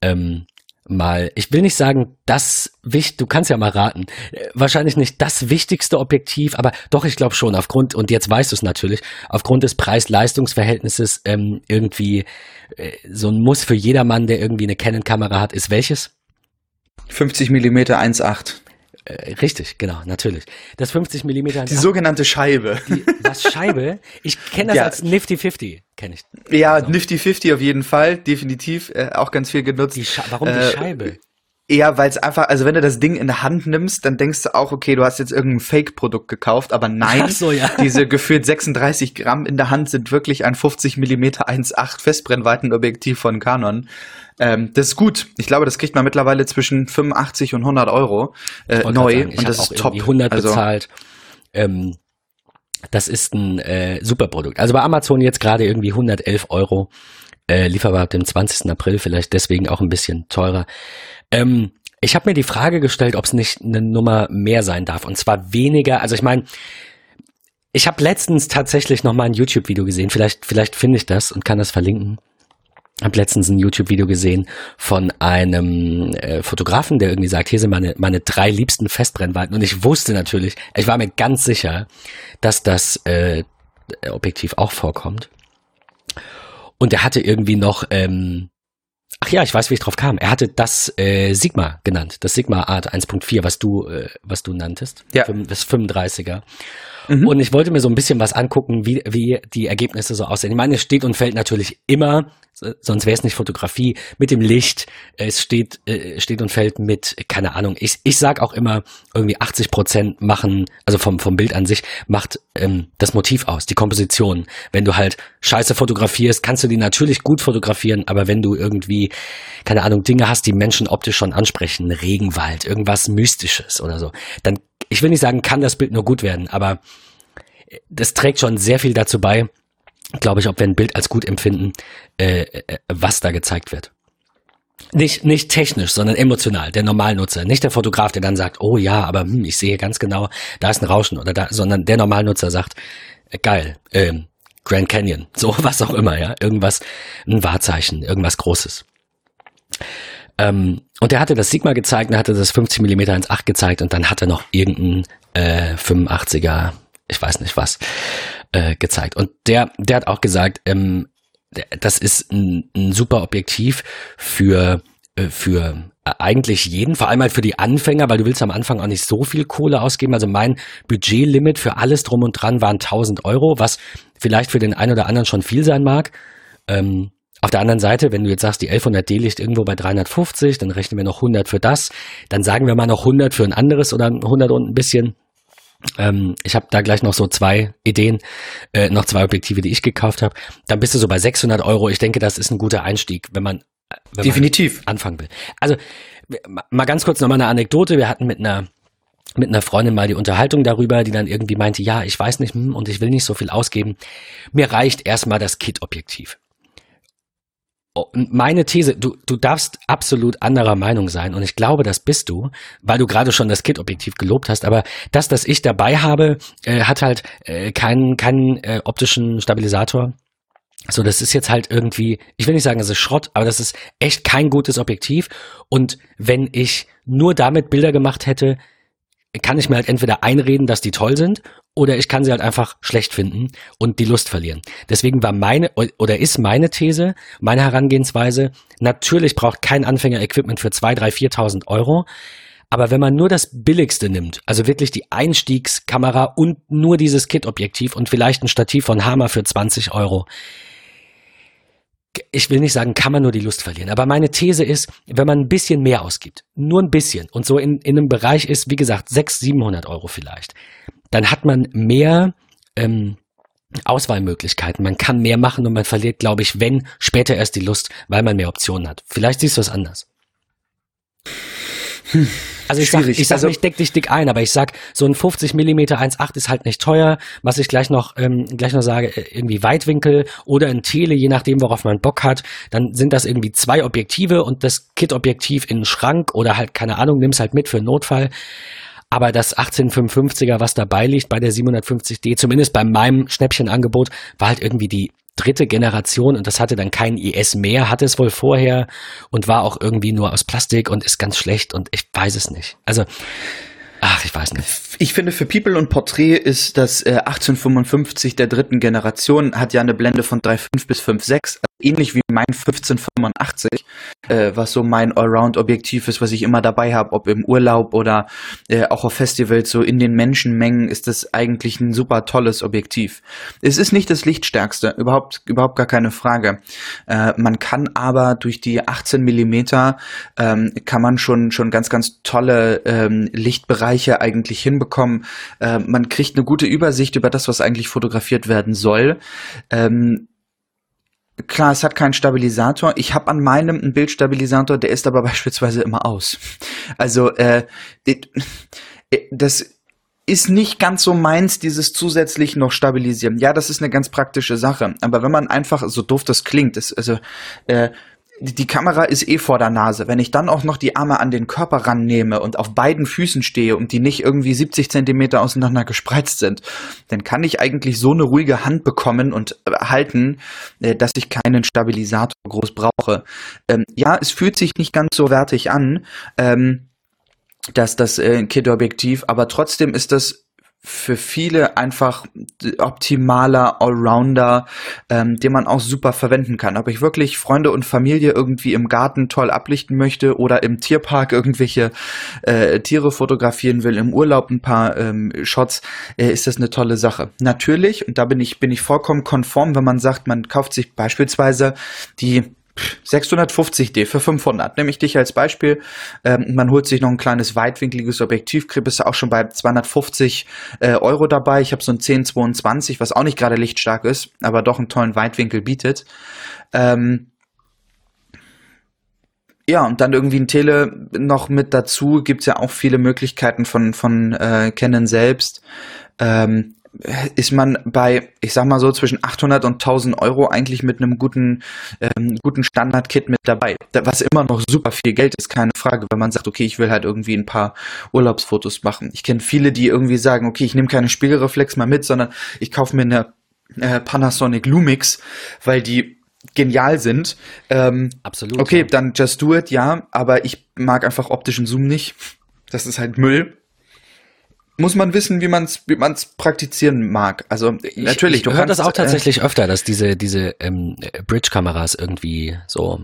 ähm, mal, ich will nicht sagen, das wichtig, du kannst ja mal raten, äh, wahrscheinlich nicht das wichtigste Objektiv, aber doch, ich glaube schon, aufgrund, und jetzt weißt du es natürlich, aufgrund des Preis-Leistungs-Verhältnisses ähm, irgendwie äh, so ein Muss für jedermann, der irgendwie eine Canon-Kamera hat, ist welches?
50 mm 1.8.
Äh, richtig, genau, natürlich. Das 50 mm.
Die sogenannte Scheibe.
Die, was Scheibe? Ich kenne das
Ja.
als Nifty 50, kenne ich.
Ja,
Also,
Nifty 50 auf jeden Fall, definitiv, äh, auch ganz viel genutzt.
die warum die
Äh,
Scheibe?
Ja, weil es einfach, also wenn du das Ding in der Hand nimmst, dann denkst du auch, okay, du hast jetzt irgendein Fake-Produkt gekauft, aber nein,
so, ja. <laughs>
diese gefühlt 36 Gramm in der Hand sind wirklich ein 50 mm 1.8 Festbrennweitenobjektiv von Canon. Ähm, das ist gut. Ich glaube, das kriegt man mittlerweile zwischen 85 und 100 Euro äh, neu
sagen, ich
und das
auch
ist top.
irgendwie 100
also,
bezahlt. Ähm, das ist ein äh, super Produkt. Also bei Amazon jetzt gerade irgendwie 111 Euro. Äh, lieferbar ab dem 20. April, vielleicht deswegen auch ein bisschen teurer. Ähm, ich habe mir die Frage gestellt, ob es nicht eine Nummer mehr sein darf. Und zwar weniger, also ich meine, ich habe letztens tatsächlich noch mal ein YouTube-Video gesehen. Vielleicht, vielleicht finde ich das und kann das verlinken. Hab letztens ein YouTube-Video gesehen von einem äh, Fotografen, der irgendwie sagt, hier sind meine, meine drei liebsten Festbrennweiten. Und ich wusste natürlich, ich war mir ganz sicher, dass das äh, Objektiv auch vorkommt. Und er hatte irgendwie noch, ähm, ach ja, ich weiß, wie ich drauf kam. Er hatte das äh, Sigma genannt, das Sigma Art 1.4, was du, äh, was du nanntest.
Ja.
Das 35er.
Mhm.
Und ich wollte mir so ein bisschen was angucken, wie, wie die Ergebnisse so aussehen. Ich meine, es steht und fällt natürlich immer, sonst wäre es nicht Fotografie, mit dem Licht. Es steht, äh, steht und fällt mit, keine Ahnung. Ich, ich sag auch immer, irgendwie 80 Prozent machen, also vom, vom Bild an sich, macht ähm, das Motiv aus, die Komposition. Wenn du halt scheiße fotografierst, kannst du die natürlich gut fotografieren, aber wenn du irgendwie, keine Ahnung, Dinge hast, die Menschen optisch schon ansprechen, Regenwald, irgendwas Mystisches oder so, dann, ich will nicht sagen, kann das Bild nur gut werden, aber das trägt schon sehr viel dazu bei, glaube ich, ob wir ein Bild als gut empfinden, äh, äh, was da gezeigt wird. Nicht, nicht technisch, sondern emotional, der Normalnutzer. Nicht der Fotograf, der dann sagt, oh ja, aber hm, ich sehe ganz genau, da ist ein Rauschen oder da, sondern der Normalnutzer sagt, äh, geil, ähm, Grand Canyon, <laughs> so was auch immer, ja, irgendwas, ein Wahrzeichen, irgendwas Großes. Ähm, und er hatte das Sigma gezeigt, er hatte das 50 mm 1.8 gezeigt und dann hat er noch irgendein äh, 85er, ich weiß nicht was, äh, gezeigt. Und der, der hat auch gesagt, ähm, das ist ein, ein super Objektiv für, äh, für eigentlich jeden, vor allem halt für die Anfänger, weil du willst am Anfang auch nicht so viel Kohle ausgeben. Also mein Budgetlimit für alles drum und dran waren 1000 Euro, was vielleicht für den einen oder anderen schon viel sein mag. Ähm, auf der anderen Seite, wenn du jetzt sagst, die 1100D liegt irgendwo bei 350, dann rechnen wir noch 100 für das, dann sagen wir mal noch 100 für ein anderes oder 100 und ein bisschen. Ähm, ich habe da gleich noch so zwei Ideen, äh, noch zwei Objektive, die ich gekauft habe. Dann bist du so bei 600 Euro. Ich denke, das ist ein guter Einstieg, wenn man, wenn
Definitiv.
man anfangen will. Also ma- mal ganz kurz nochmal eine Anekdote. Wir hatten mit einer mit einer Freundin mal die Unterhaltung darüber, die dann irgendwie meinte, ja, ich weiß nicht hm, und ich will nicht so viel ausgeben. Mir reicht erstmal das Kit-Objektiv. Meine These, du, du darfst absolut anderer Meinung sein und ich glaube, das bist du, weil du gerade schon das Kit-Objektiv gelobt hast, aber das, das ich dabei habe, äh, hat halt äh, keinen, keinen äh, optischen Stabilisator. So, das ist jetzt halt irgendwie, ich will nicht sagen, es ist Schrott, aber das ist echt kein gutes Objektiv. Und wenn ich nur damit Bilder gemacht hätte, kann ich mir halt entweder einreden, dass die toll sind, oder ich kann sie halt einfach schlecht finden und die Lust verlieren. Deswegen war meine oder ist meine These, meine Herangehensweise, natürlich braucht kein Anfänger Equipment für 2, 3, 4.000 Euro. Aber wenn man nur das Billigste nimmt, also wirklich die Einstiegskamera und nur dieses Kit-Objektiv und vielleicht ein Stativ von Hammer für 20 Euro, ich will nicht sagen, kann man nur die Lust verlieren. Aber meine These ist, wenn man ein bisschen mehr ausgibt, nur ein bisschen und so in, in einem Bereich ist, wie gesagt, 600, 700 Euro vielleicht, dann hat man mehr ähm, Auswahlmöglichkeiten. Man kann mehr machen und man verliert, glaube ich, wenn später erst die Lust, weil man mehr Optionen hat. Vielleicht siehst du es anders. Hm. Also ich sag, ich sag also, nicht, deck dich dick ein, aber ich sag, so ein 50 Millimeter 1.8 ist halt nicht teuer. Was ich gleich noch, ähm, gleich noch sage, äh, irgendwie Weitwinkel oder ein Tele, je nachdem, worauf man Bock hat, dann sind das irgendwie zwei Objektive und das Kit-Objektiv in den Schrank oder halt, keine Ahnung, nimm's halt mit für einen Notfall. Aber das 1855er, was dabei liegt bei der 750D, zumindest bei meinem Schnäppchenangebot, war halt irgendwie die dritte Generation und das hatte dann kein IS mehr, hatte es wohl vorher und war auch irgendwie nur aus Plastik und ist ganz schlecht und ich weiß es nicht. Also, ach, ich weiß nicht.
Ich finde, für People und Porträt ist das äh, 1855 der dritten Generation, hat ja eine Blende von 3,5 bis 5,6, ähnlich wie mein 1585, äh, was so mein Allround-Objektiv ist, was ich immer dabei habe, ob im Urlaub oder äh, auch auf Festivals, so in den Menschenmengen ist das eigentlich ein super tolles Objektiv. Es ist nicht das Lichtstärkste, überhaupt, überhaupt gar keine Frage. Äh, man kann aber durch die 18 Millimeter ähm, kann man schon, schon ganz, ganz tolle ähm, Lichtbereiche eigentlich hinbekommen. Äh, man kriegt eine gute Übersicht über das, was eigentlich fotografiert werden soll. Ähm, Klar, es hat keinen Stabilisator. Ich habe an meinem einen Bildstabilisator, der ist aber <laughs> beispielsweise immer aus. Also äh, das ist nicht ganz so meins, dieses zusätzlich noch stabilisieren. Ja, das ist eine ganz praktische Sache. Aber wenn man einfach, so doof das klingt, ist, also äh, die Kamera ist eh vor der Nase. Wenn ich dann auch noch die Arme an den Körper rannehme und auf beiden Füßen stehe und die nicht irgendwie 70 Zentimeter auseinander gespreizt sind, dann kann ich eigentlich so eine ruhige Hand bekommen und äh, halten, äh, dass ich keinen Stabilisator groß brauche. Ähm, ja, es fühlt sich nicht ganz so wertig an, ähm, dass das äh, Kit-Objektiv, aber trotzdem ist das für viele einfach optimaler Allrounder, ähm, den man auch super verwenden kann. Ob ich wirklich Freunde und Familie irgendwie im Garten toll ablichten möchte oder im Tierpark <laughs> irgendwelche äh, Tiere fotografieren will, im Urlaub ein paar ähm, Shots, äh, ist das eine tolle Sache. Natürlich, und da bin ich, bin ich vollkommen konform, wenn man sagt, man kauft sich beispielsweise die 650D für 500. Nehme ich dich als Beispiel. Ähm, man holt sich noch ein kleines weitwinkliges Objektiv, bist du auch schon bei 250 äh, Euro dabei. Ich habe so ein 1022, was auch nicht gerade lichtstark ist, aber doch einen tollen Weitwinkel bietet. Ähm, ja, und dann irgendwie ein Tele noch mit dazu. Gibt's ja auch viele Möglichkeiten von, von äh, Canon selbst. Ähm, ist man bei, ich sag mal so, zwischen 800 und 1000 Euro eigentlich mit einem guten, ähm, guten Standard-Kit mit dabei. Was immer noch super viel Geld ist, keine Frage, wenn man sagt, okay, ich will halt irgendwie ein paar Urlaubsfotos machen. Ich kenne viele, die irgendwie sagen, okay, ich nehme keine Spiegelreflex mal mit, sondern ich kaufe mir eine äh, Panasonic Lumix, weil die genial sind. Ähm,
Absolut.
Okay, ja. dann just do it, ja, aber ich mag einfach optischen Zoom nicht. Das ist halt Müll muss man wissen, wie man es wie man's praktizieren mag. Also natürlich,
ich, ich höre das auch äh, tatsächlich äh, öfter, dass diese diese ähm, Bridge-Kameras irgendwie so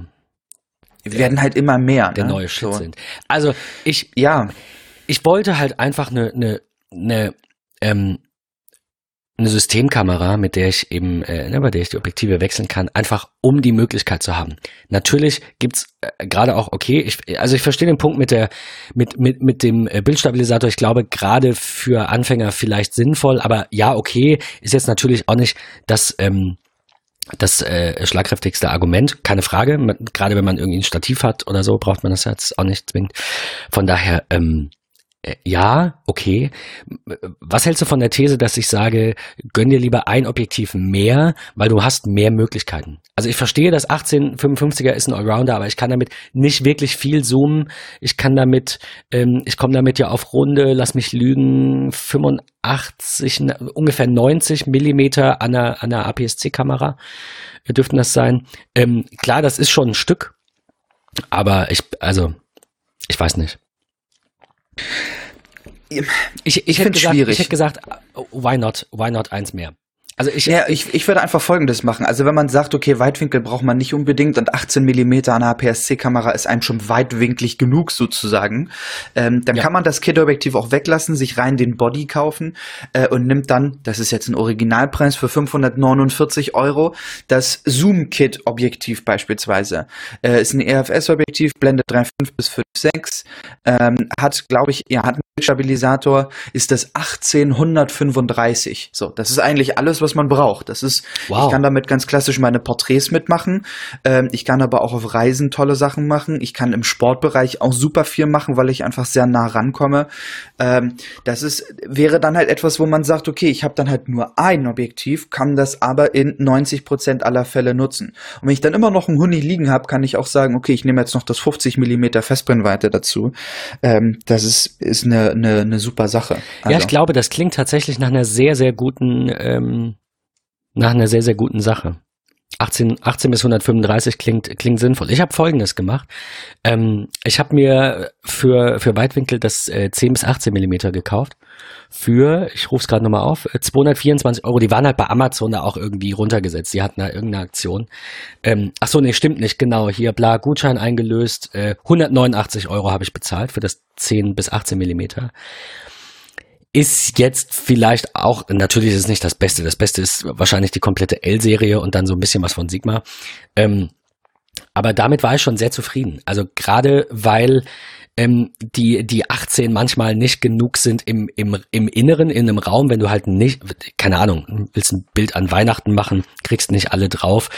werden halt immer mehr.
Der ne? neue Shit so. sind. Also ich ja, ich wollte halt einfach eine eine eine ähm, eine Systemkamera, mit der ich eben, äh, ne, bei der ich die Objektive wechseln kann, einfach um die Möglichkeit zu haben. Natürlich gibt's äh, gerade auch, okay, ich, also ich verstehe den Punkt mit der, mit, mit, mit dem äh, Bildstabilisator, ich glaube, gerade für Anfänger vielleicht sinnvoll, aber ja, okay, ist jetzt natürlich auch nicht das, ähm, das äh, schlagkräftigste Argument, keine Frage. Gerade wenn man irgendwie ein Stativ hat oder so, braucht man das jetzt auch nicht zwingend. Von daher, ähm, äh, ja, okay. Was hältst du von der These, dass ich sage, gönn dir lieber ein Objektiv mehr, weil du hast mehr Möglichkeiten? Also ich verstehe, dass 1855er ist ein Allrounder, aber ich kann damit nicht wirklich viel zoomen. Ich kann damit, ähm, ich komme damit ja auf Runde, lass mich lügen, 85, ungefähr 90 Millimeter an einer, an einer APS-C-Kamera dürften das sein. Ähm, klar, das ist schon ein Stück, aber ich, also, ich weiß nicht. Ich, ich, hätte gesagt, schwierig. ich hätte gesagt, why not, why not eins mehr?
Also ich, ja, ich, ich würde einfach Folgendes machen. Also wenn man sagt, okay, Weitwinkel braucht man nicht unbedingt und 18 Millimeter an einer APS-C-Kamera ist einem schon weitwinklig genug sozusagen, ähm, dann ja. kann man das Kit-Objektiv auch weglassen, sich rein den Body kaufen äh, und nimmt dann, das ist jetzt ein Originalpreis für 549 Euro, das Zoom-Kit-Objektiv beispielsweise. Äh, ist ein EFS-Objektiv, Blende 3.5 bis 5.6, ähm, hat, glaube ich, ja, hat Stabilisator, ist das 1835. So, das ist eigentlich alles, was man braucht. Das ist, wow. ich kann damit ganz klassisch meine Porträts mitmachen. Ähm, ich kann aber auch auf Reisen tolle Sachen machen. Ich kann im Sportbereich auch super viel machen, weil ich einfach sehr nah rankomme. Ähm, das ist, wäre dann halt etwas, wo man sagt, okay, ich habe dann halt nur ein Objektiv, kann das aber in 90 Prozent aller Fälle nutzen. Und wenn ich dann immer noch einen Huni liegen habe, kann ich auch sagen, okay, ich nehme jetzt noch das 50 Millimeter Festbrennweite dazu. Ähm, das ist, ist eine, eine, eine super Sache. Also.
Ja, ich also glaube, das klingt tatsächlich nach einer sehr, sehr guten ähm, nach einer sehr, sehr guten Sache. 18, 18 bis 135 klingt, klingt sinnvoll. Ich habe Folgendes gemacht. Ähm, ich habe mir für, für Weitwinkel das äh, 10 bis 18 Millimeter gekauft. Für, ich rufe es gerade nochmal auf, 224 äh, Euro. Die waren halt bei Amazon da auch irgendwie runtergesetzt. Die hatten da irgendeine Aktion. Ähm, ach so, nee, stimmt nicht. Genau, hier, bla, Gutschein eingelöst. Äh, 189 Euro habe ich bezahlt für das 10 bis 18 Millimeter ist jetzt vielleicht auch, natürlich ist es nicht das Beste. Das Beste ist wahrscheinlich die komplette L-Serie und dann so ein bisschen was von Sigma. Ähm, aber damit war ich schon sehr zufrieden. Also gerade weil ähm, die, die 18 manchmal nicht genug sind im, im, im Inneren, in einem Raum, wenn du halt nicht, keine Ahnung, willst ein Bild an Weihnachten machen, kriegst nicht alle drauf.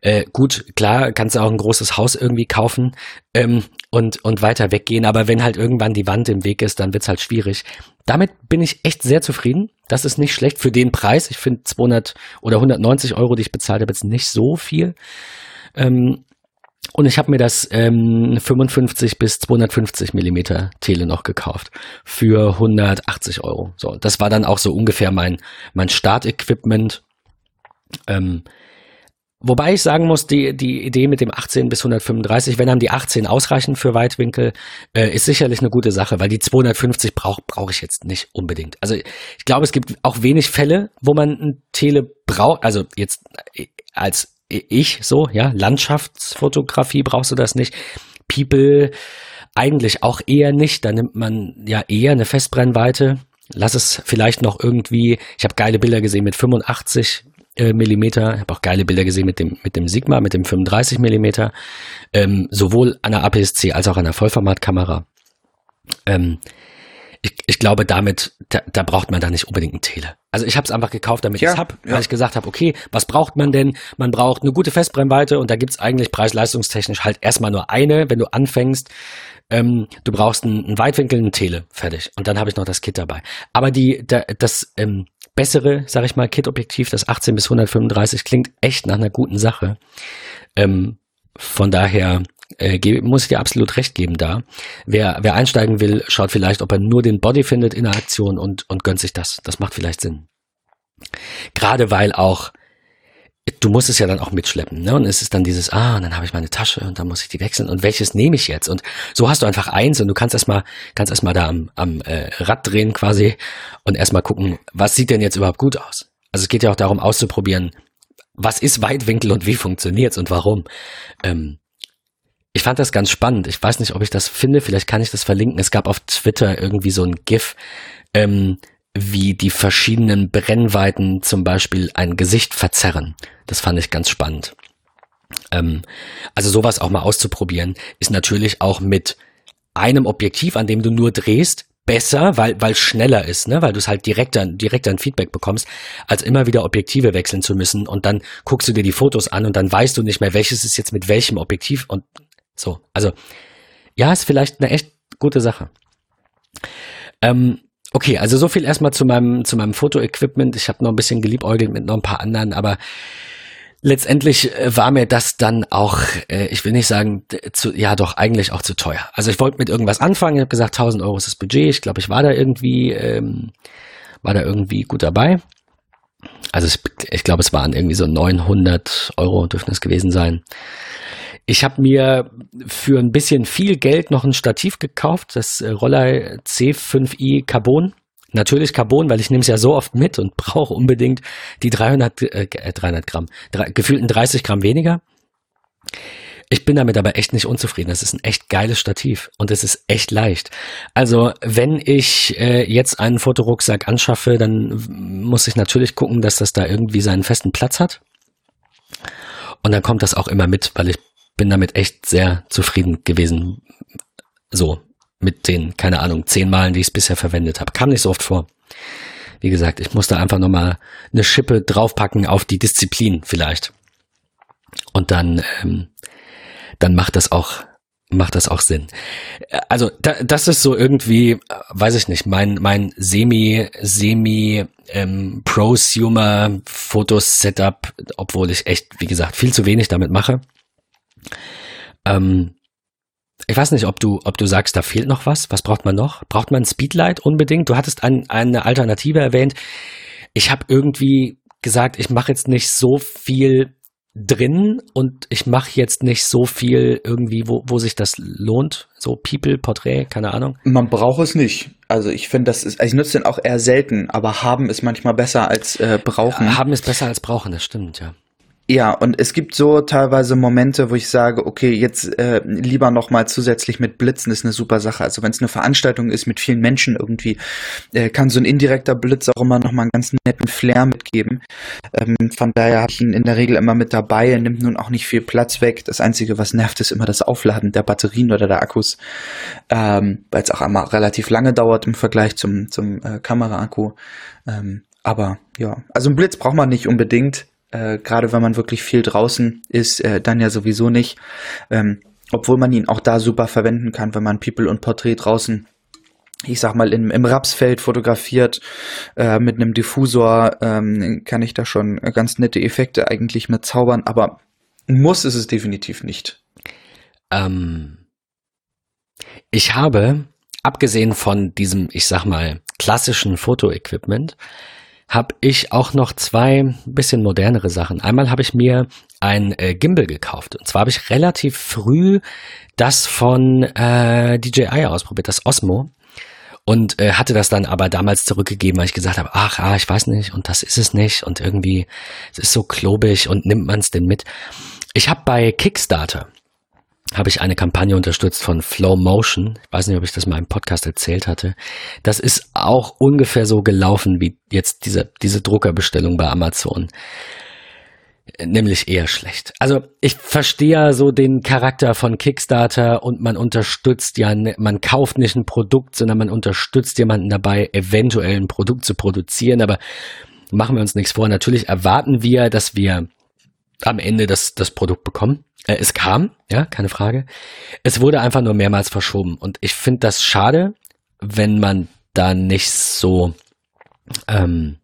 Äh, gut, klar, kannst du auch ein großes Haus irgendwie kaufen ähm, und, und weiter weggehen, aber wenn halt irgendwann die Wand im Weg ist, dann wird's halt schwierig. Damit bin ich echt sehr zufrieden. Das ist nicht schlecht für den Preis. Ich finde 200 oder 190 Euro, die ich bezahlt habe, jetzt nicht so viel. Ähm, und ich habe mir das ähm, 55 bis 250 Millimeter Tele noch gekauft für 180 Euro. So, das war dann auch so ungefähr mein mein Startequipment. Ähm, wobei ich sagen muss, die die Idee mit dem 18 bis 135, wenn dann die 18 ausreichen für Weitwinkel, äh, ist sicherlich eine gute Sache, weil die 250 brauche brauche ich jetzt nicht unbedingt. Also ich glaube, es gibt auch wenig Fälle, wo man ein Tele braucht. Also jetzt äh, als ich so, ja, Landschaftsfotografie brauchst du das nicht. People eigentlich auch eher nicht. Da nimmt man ja eher eine Festbrennweite. Lass es vielleicht noch irgendwie, ich habe geile Bilder gesehen mit 85 äh, Millimeter, ich habe auch geile Bilder gesehen mit dem, mit dem Sigma, mit dem 35 Millimeter, ähm, sowohl an der APS-C als auch an der Vollformatkamera. Ähm, ich, ich glaube, damit, da, da braucht man da nicht unbedingt einen Tele. Also ich habe es einfach gekauft, damit ja, ich es habe, weil ja. ich gesagt habe, okay, was braucht man denn? Man braucht eine gute Festbrennweite und da gibt's eigentlich preis-leistungstechnisch halt erstmal nur eine, wenn du anfängst. Ähm, du brauchst einen, einen Weitwinkel, einen Tele, fertig. Und dann habe ich noch das Kit dabei. Aber die, da, das ähm, bessere, sag ich mal, Kit-Objektiv, das 18 bis 135, klingt echt nach einer guten Sache. Ähm, von daher äh, muss ich dir absolut recht geben da. Wer, wer einsteigen will, schaut vielleicht, ob er nur den Body findet in der Aktion und, und gönnt sich das. Das macht vielleicht Sinn. Gerade weil auch, du musst es ja dann auch mitschleppen, ne? Und es ist dann dieses, ah, und dann habe ich meine Tasche und dann muss ich die wechseln und welches nehme ich jetzt? Und so hast du einfach eins und du kannst erstmal, kannst da am, am äh, Rad drehen quasi und erstmal gucken, was sieht denn jetzt überhaupt gut aus? Also es geht ja auch darum auszuprobieren, was ist Weitwinkel und wie funktioniert's und warum. Ähm, ich fand das ganz spannend. Ich weiß nicht, ob ich das finde. Vielleicht kann ich das verlinken. Es gab auf Twitter irgendwie so ein GIF, ähm, wie die verschiedenen Brennweiten zum Beispiel ein Gesicht verzerren. Das fand ich ganz spannend. Ähm, also sowas auch mal auszuprobieren, ist natürlich auch mit einem Objektiv, an dem du nur drehst, besser, weil weil schneller ist, ne, weil du es halt direkt dann direkt ein Feedback bekommst, als immer wieder Objektive wechseln zu müssen und dann guckst du dir die Fotos an und dann weißt du nicht mehr, welches ist jetzt mit welchem Objektiv und so, also ja, ist vielleicht eine echt gute Sache. Ähm, okay, also so viel erstmal zu meinem, zu meinem Fotoequipment. Ich habe noch ein bisschen geliebäugelt mit noch ein paar anderen, aber letztendlich äh, war mir das dann auch, äh, ich will nicht sagen, zu, ja doch, eigentlich auch zu teuer. Also ich wollte mit irgendwas anfangen, ich habe gesagt, 1000 Euro ist das Budget. Ich glaube, ich war da irgendwie, ähm, war da irgendwie gut dabei. Also ich, ich glaube, es waren irgendwie so 900 Euro dürften es gewesen sein. Ich habe mir für ein bisschen viel Geld noch ein Stativ gekauft, das äh, Roller C5i Carbon. Natürlich Carbon, weil ich nehme es ja so oft mit und <laughs> brauche unbedingt die 300, äh, 300 Gramm, drei, gefühlten 30 Gramm weniger. Ich bin damit aber echt nicht unzufrieden. Das ist ein echt geiles Stativ und es ist echt leicht. Also wenn ich äh, jetzt einen Fotorucksack anschaffe, dann muss ich natürlich gucken, dass das da irgendwie seinen festen Platz hat. Und dann kommt das auch immer mit, weil ich bin damit echt sehr zufrieden gewesen. So, mit den, keine Ahnung, zehn Malen, die ich es bisher verwendet habe. Kam nicht so oft vor. Wie gesagt, ich musste einfach nochmal eine Schippe draufpacken auf die Disziplin vielleicht. Und dann ähm, dann macht das auch macht das auch Sinn. Also da, das ist so irgendwie, weiß ich nicht, mein mein semi semi ähm, prosumer Fotos Setup, obwohl ich echt, wie gesagt, viel zu wenig damit mache. Ähm, ich weiß nicht, ob du ob du sagst, da fehlt noch was. Was braucht man noch? Braucht man Speedlight unbedingt? Du hattest ein, eine Alternative erwähnt. Ich habe irgendwie gesagt, ich mache jetzt nicht so viel drin und ich mache jetzt nicht so viel irgendwie, wo, wo sich das lohnt. So People, Porträt, keine Ahnung.
Man braucht es nicht. Also ich finde, das ist, also ich nutze den auch eher selten, aber haben ist manchmal besser als äh, brauchen.
Haben ist besser als brauchen, das stimmt, ja.
Ja, und es gibt so teilweise Momente, wo ich sage, okay, jetzt äh, lieber noch mal zusätzlich mit Blitzen ist eine super Sache. Also wenn es eine Veranstaltung ist mit vielen Menschen irgendwie, äh, kann so ein indirekter Blitz auch immer noch mal einen ganz netten Flair mitgeben. Ähm, von daher habe ich ihn in der Regel immer mit dabei. Er nimmt nun auch nicht viel Platz weg. Das Einzige, was nervt, ist immer das Aufladen der Batterien oder der Akkus, ähm, weil es auch einmal relativ lange dauert im Vergleich zum, zum äh, Kameraakku. Ähm, aber ja, also ein Blitz braucht man nicht unbedingt äh, gerade wenn man wirklich viel draußen ist, äh, dann ja sowieso nicht. Ähm, obwohl man ihn auch da super verwenden kann, wenn man People und Porträt draußen ich sag mal, im, im Rapsfeld fotografiert, äh, mit einem Diffusor, ähm, kann ich da schon ganz nette Effekte eigentlich mit zaubern, aber muss ist es definitiv nicht.
Ähm, ich habe, abgesehen von diesem, ich sag mal, klassischen Fotoequipment, habe ich auch noch zwei bisschen modernere Sachen. Einmal habe ich mir ein äh, Gimbal gekauft. Und zwar habe ich relativ früh das von äh, DJI ausprobiert, das Osmo. Und äh, hatte das dann aber damals zurückgegeben, weil ich gesagt habe, ach, ah, ich weiß nicht und das ist es nicht und irgendwie, es ist so klobig und nimmt man es denn mit. Ich habe bei Kickstarter habe ich eine Kampagne unterstützt von Flow Motion. Ich weiß nicht, ob ich das mal im Podcast erzählt hatte. Das ist auch ungefähr so gelaufen wie jetzt diese, diese Druckerbestellung bei Amazon. Nämlich eher schlecht. Also ich verstehe ja so den Charakter von Kickstarter und man unterstützt ja, man kauft nicht ein Produkt, sondern man unterstützt jemanden dabei, eventuell ein Produkt zu produzieren. Aber machen wir uns nichts vor. Natürlich erwarten wir, dass wir am Ende das, das Produkt bekommen. Äh, es kam, ja, keine Frage. Es wurde einfach nur mehrmals verschoben. Und ich finde das schade, wenn man da nicht so, ähm,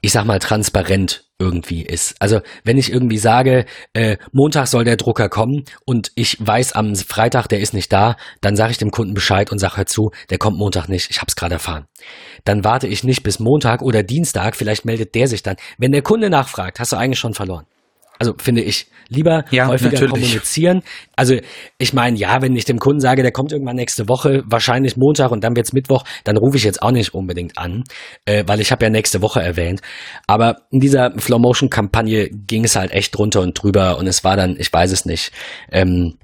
ich sag mal, transparent irgendwie ist. Also wenn ich irgendwie sage, äh, Montag soll der Drucker kommen und ich weiß am Freitag, der ist nicht da, dann sage ich dem Kunden Bescheid und sage hör zu, der kommt Montag nicht, ich habe es gerade erfahren. Dann warte ich nicht bis Montag oder Dienstag, vielleicht meldet der sich dann. Wenn der Kunde nachfragt, hast du eigentlich schon verloren. Also finde ich, lieber ja, häufiger natürlich. kommunizieren. Also ich meine, ja, wenn ich dem Kunden sage, der kommt irgendwann nächste Woche, wahrscheinlich Montag und dann wird's Mittwoch, dann rufe ich jetzt auch nicht unbedingt an, äh, weil ich habe ja nächste Woche erwähnt. Aber in dieser Flow Motion Kampagne ging es halt echt drunter und drüber und es war dann, ich weiß es nicht, ähm,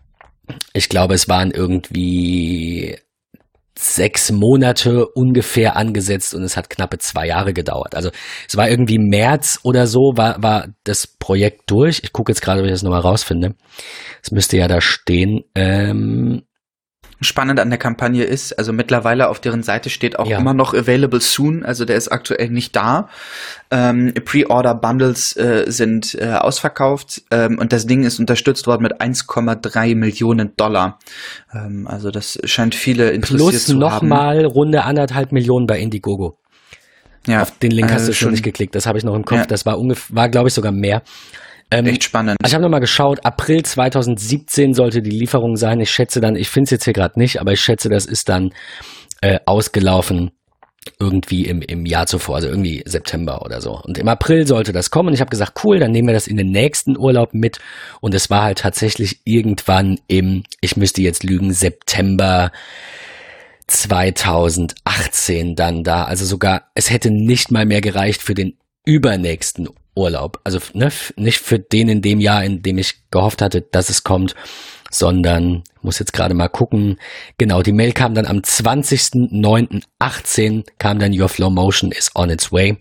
ich glaube, es waren irgendwie sechs Monate ungefähr angesetzt und es hat knappe zwei Jahre gedauert. Also es war irgendwie März oder so, war, war das Projekt durch. Ich gucke jetzt gerade, ob ich das nochmal rausfinde. Es müsste ja da stehen. Ähm,
spannend an der Kampagne ist, also mittlerweile auf deren Seite steht auch
Ja.
immer noch available soon, also der ist aktuell nicht da. Ähm, Pre-Order Bundles äh, sind äh, ausverkauft ähm, und das Ding ist unterstützt worden mit 1,3 Millionen Dollar. Ähm, also das scheint viele interessiert
Plus
zu haben.
nochmal runde anderthalb Millionen bei Indiegogo.
Ja,
Auf den Link hast
also
du schon nicht geklickt, das habe ich noch im Kopf.
Ja.
Das war ungefähr, war glaube ich sogar mehr. Ähm,
Echt spannend.
Ich habe nochmal geschaut, April 2017 sollte die Lieferung sein. Ich schätze dann, ich finde es jetzt hier gerade nicht, aber ich schätze, das ist dann äh, ausgelaufen irgendwie im, im Jahr zuvor, also irgendwie September oder so. Und im April sollte das kommen und ich habe gesagt, cool, dann nehmen wir das in den nächsten Urlaub mit. Und es war halt tatsächlich irgendwann im, ich müsste jetzt lügen, September 2018 dann da. Also sogar, es hätte nicht mal mehr gereicht für den übernächsten Urlaub. Also ne, nicht für den in dem Jahr, in dem ich gehofft hatte, dass es kommt, sondern ich muss jetzt gerade mal gucken. Genau, die Mail kam dann am 20.09.18 kam dann Your Flow Motion is on its way.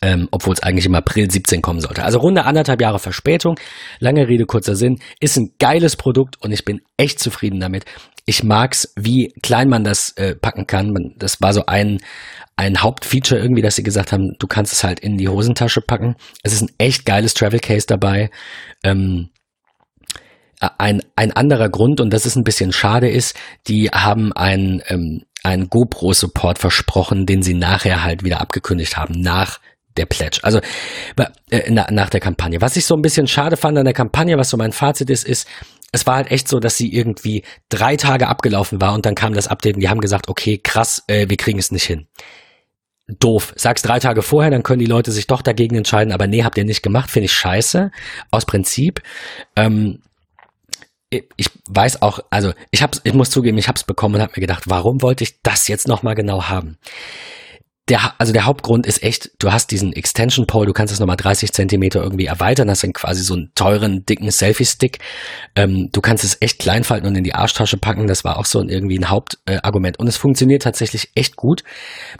Ähm, obwohl es eigentlich im April 17 kommen sollte. Also runde anderthalb Jahre Verspätung. Lange Rede, kurzer Sinn. Ist ein geiles Produkt und ich bin echt zufrieden damit. Ich mag's, wie klein man das äh, packen kann. Man, das war so ein, ein Hauptfeature irgendwie, dass sie gesagt haben, du kannst es halt in die Hosentasche packen. Es ist ein echt geiles Travel Case dabei. Ähm, ein, ein anderer Grund, und das ist ein bisschen schade, ist, die haben ein, ähm, einen GoPro-Support versprochen, den sie nachher halt wieder abgekündigt haben, nach der Pledge. Also äh, na, nach der Kampagne. Was ich so ein bisschen schade fand an der Kampagne, was so mein Fazit ist, ist, es war halt echt so, dass sie irgendwie drei Tage abgelaufen war und dann kam das Update und die haben gesagt, okay, krass, äh, wir kriegen es nicht hin. Doof. Sag's drei Tage vorher, dann können die Leute sich doch dagegen entscheiden, aber nee, habt ihr nicht gemacht, finde ich scheiße, aus Prinzip. Ähm, ich weiß auch, also ich hab's, ich muss zugeben, ich hab's bekommen und habe mir gedacht, warum wollte ich das jetzt nochmal genau haben? Der, also der Hauptgrund ist echt, du hast diesen Extension Pole, du kannst es nochmal 30 Zentimeter irgendwie erweitern, hast dann quasi so einen teuren, dicken Selfie-Stick. Ähm, du kannst es echt klein falten und in die Arschtasche packen, das war auch so ein, irgendwie ein Hauptargument. Äh, und es funktioniert tatsächlich echt gut.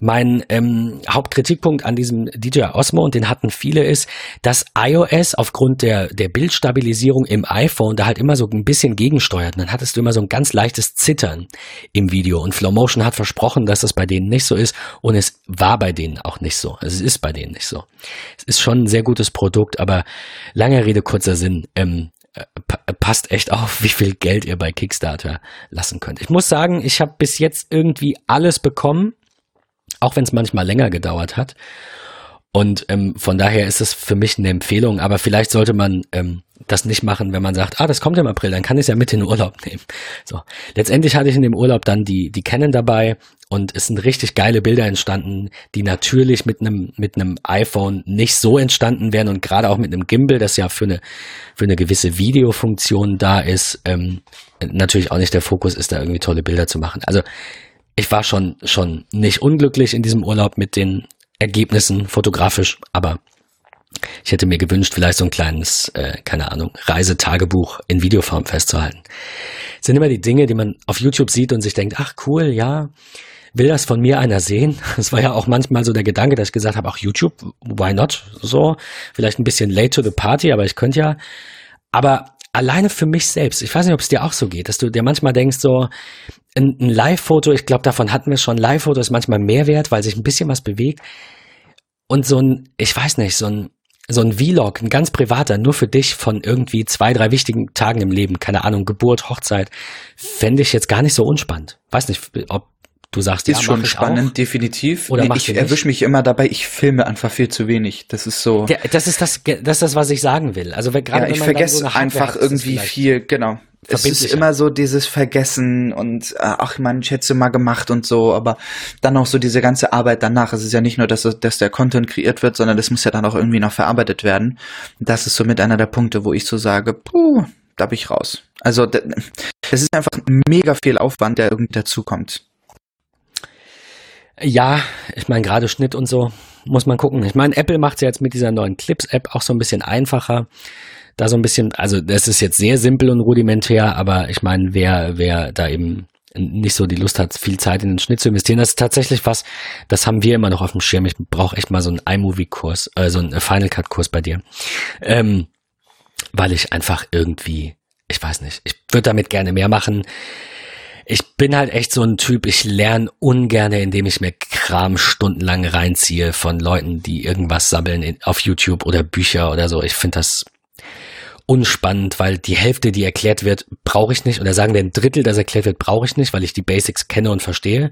Mein ähm, Hauptkritikpunkt an diesem DJI Osmo, und den hatten viele, ist, dass iOS aufgrund der, der Bildstabilisierung im iPhone da halt immer so ein bisschen gegensteuert. Und dann hattest du immer so ein ganz leichtes Zittern im Video. Und Flowmotion hat versprochen, dass das bei denen nicht so ist. Und es war bei denen auch nicht so. Also es ist bei denen nicht so. Es ist schon ein sehr gutes Produkt, aber lange Rede, kurzer Sinn. Ähm, passt echt auf, <laughs> wie viel Geld ihr bei Kickstarter lassen könnt. Ich muss sagen, ich habe bis jetzt irgendwie alles bekommen, auch wenn es manchmal länger gedauert hat. Und ähm, von daher ist es für mich eine Empfehlung, aber vielleicht sollte man ähm, das nicht machen, wenn man sagt, ah, das kommt im April, dann kann ich es ja mit in den Urlaub <laughs> nehmen. So, letztendlich hatte ich in dem Urlaub dann die die Canon dabei und es sind richtig geile Bilder entstanden, die natürlich mit einem mit einem iPhone nicht so entstanden wären und gerade auch mit einem Gimbal, das ja für eine für eine gewisse Videofunktion da ist, ähm, natürlich auch nicht der Fokus ist, da irgendwie tolle Bilder zu machen. Also ich war schon schon nicht unglücklich in diesem Urlaub mit den Ergebnissen fotografisch, aber ich hätte mir gewünscht, vielleicht so ein kleines, äh, keine Ahnung, Reisetagebuch in Videoform festzuhalten. Das sind immer die Dinge, die man auf YouTube sieht und sich denkt, ach cool, ja, will das von mir einer sehen? <laughs> Das war ja auch manchmal so der Gedanke, dass ich gesagt habe, ach YouTube, why not? So, vielleicht ein bisschen late to the party, aber ich könnte ja. Aber alleine für mich selbst, ich weiß nicht, ob es dir auch so geht, dass du dir manchmal denkst, so ein, ein Live-Foto, ich glaube, davon hatten wir schon, Live-Foto ist manchmal mehr wert, weil sich ein bisschen was bewegt. Und so ein, ich weiß nicht, so ein, so ein Vlog, ein ganz privater, nur für dich von irgendwie zwei, drei wichtigen Tagen im Leben, keine Ahnung, Geburt, Hochzeit, fände ich jetzt gar nicht so unspannend. Weiß nicht, ob du sagst,
ist
ja,
schon spannend,
auch.
definitiv.
Oder
nee, ich erwische mich immer dabei, ich filme einfach viel zu wenig. Das ist so.
Ja, das ist das, das ist das, was ich sagen will. Also wenn, gerade
ja,
wenn
ich vergesse
so
einfach
das
irgendwie viel, genau. Es ist immer so dieses Vergessen und äh, ach man, ich hätte es mal gemacht und so, aber dann auch so diese ganze Arbeit danach. Es ist ja nicht nur, dass, dass der Content kreiert wird, sondern das muss ja dann auch irgendwie noch verarbeitet werden. Das ist so mit einer der Punkte, wo ich so sage, puh, da bin ich raus. Also d- es ist einfach mega viel Aufwand, der irgendwie dazukommt.
Ja, ich meine, gerade Schnitt und so muss man gucken. Ich meine, Apple macht es ja jetzt mit dieser neuen Clips-App auch so ein bisschen einfacher. Da so ein bisschen, also das ist jetzt sehr simpel und rudimentär, aber ich meine, wer, wer da eben nicht so die Lust hat, viel Zeit in den Schnitt zu investieren, das ist tatsächlich was, das haben wir immer noch auf dem Schirm. Ich brauche echt mal so einen iMovie-Kurs, äh, so einen Final Cut-Kurs bei dir. Ähm, weil ich einfach irgendwie, ich weiß nicht, ich würde damit gerne mehr machen Ich bin halt echt so ein Typ, ich lerne ungern, indem ich mir Kram stundenlang reinziehe von Leuten, die irgendwas sammeln auf YouTube oder Bücher oder so. Ich finde das unspannend, weil die Hälfte, die erklärt wird, brauche ich nicht. Oder sagen wir ein Drittel, das erklärt wird, brauche ich nicht, weil ich die Basics kenne und verstehe.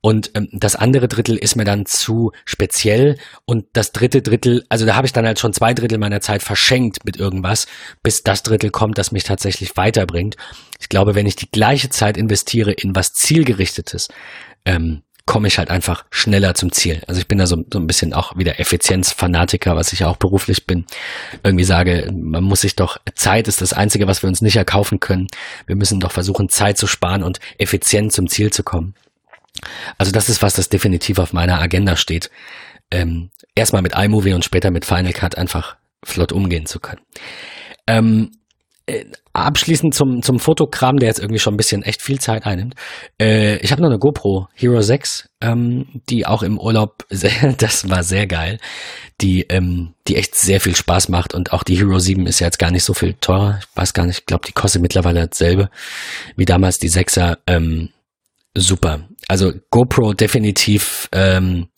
Und ähm, das andere Drittel ist mir dann zu speziell. Und das dritte Drittel, also da habe ich dann halt schon zwei Drittel meiner Zeit verschenkt mit irgendwas, bis das Drittel kommt, das mich tatsächlich weiterbringt. Ich glaube, wenn ich die gleiche Zeit investiere in was zielgerichtetes, ähm, komme ich halt einfach schneller zum Ziel. Also ich bin da so, so ein bisschen auch wieder Effizienzfanatiker, was ich auch beruflich bin. Irgendwie sage, man muss sich doch, Zeit ist das Einzige, was wir uns nicht erkaufen können. Wir müssen doch versuchen, Zeit zu sparen und effizient zum Ziel zu kommen. Also das ist was, das definitiv auf meiner Agenda steht. Ähm, erstmal mit iMovie und später mit Final Cut einfach flott umgehen zu können. Ähm, äh, abschließend zum, zum Fotokram, der jetzt irgendwie schon ein bisschen echt viel Zeit einnimmt. Äh, ich habe noch eine GoPro Hero 6, ähm, die auch im Urlaub, <laughs> sehr, das war sehr geil, die, ähm, die echt sehr viel Spaß macht und auch die Hero 7 ist ja jetzt gar nicht so viel teurer. Ich weiß gar nicht, ich glaube, die kostet mittlerweile dasselbe wie damals die 6er. Ähm, super. Also GoPro definitiv, ähm,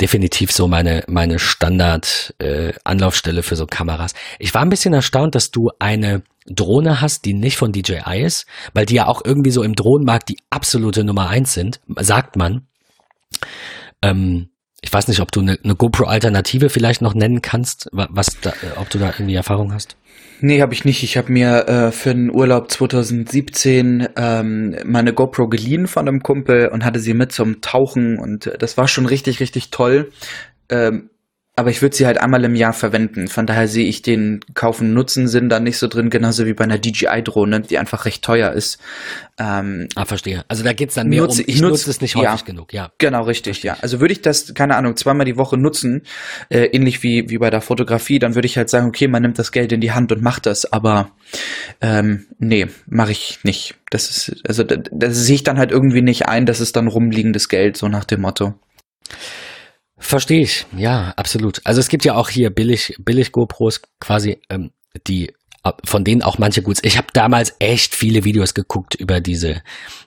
definitiv so meine, meine Standard äh, Anlaufstelle für so Kameras. Ich war ein bisschen erstaunt, dass du eine Drohne hast, die nicht von DJI ist, weil die ja auch irgendwie so im Drohnenmarkt die absolute Nummer eins sind, sagt man. Ähm, ich weiß nicht, ob du eine, eine GoPro-Alternative vielleicht noch nennen kannst, was da, ob du da irgendwie Erfahrung hast.
Nee, habe ich nicht. Ich habe mir äh, für den Urlaub 2017 ähm, meine GoPro geliehen von einem Kumpel und hatte sie mit zum Tauchen und das war schon richtig, richtig toll. Ähm, aber ich würde sie halt einmal im Jahr verwenden. Von daher sehe ich den Kaufen Nutzen Sinn da nicht so drin, genauso wie bei einer DJI-Drohne, die einfach recht teuer ist.
Ähm, ah, verstehe. Also da geht's dann mehr
nutze,
um, ich nutze nutz es nicht häufig
ja,
genug, ja.
Genau, richtig, ja. Also würde ich das, keine Ahnung, zweimal die Woche nutzen, äh, ähnlich wie, wie bei der Fotografie, dann würde ich halt sagen, okay, man nimmt das Geld in die Hand und macht das, aber ähm, nee, mache ich nicht. Das ist, also das, das sehe ich dann halt irgendwie nicht ein, das ist dann rumliegendes Geld, so nach dem Motto.
Verstehe ich, ja, absolut. Also es gibt ja auch hier billig, billig GoPros quasi, ähm, die von denen auch manche gut. Ich habe damals echt viele Videos geguckt über diese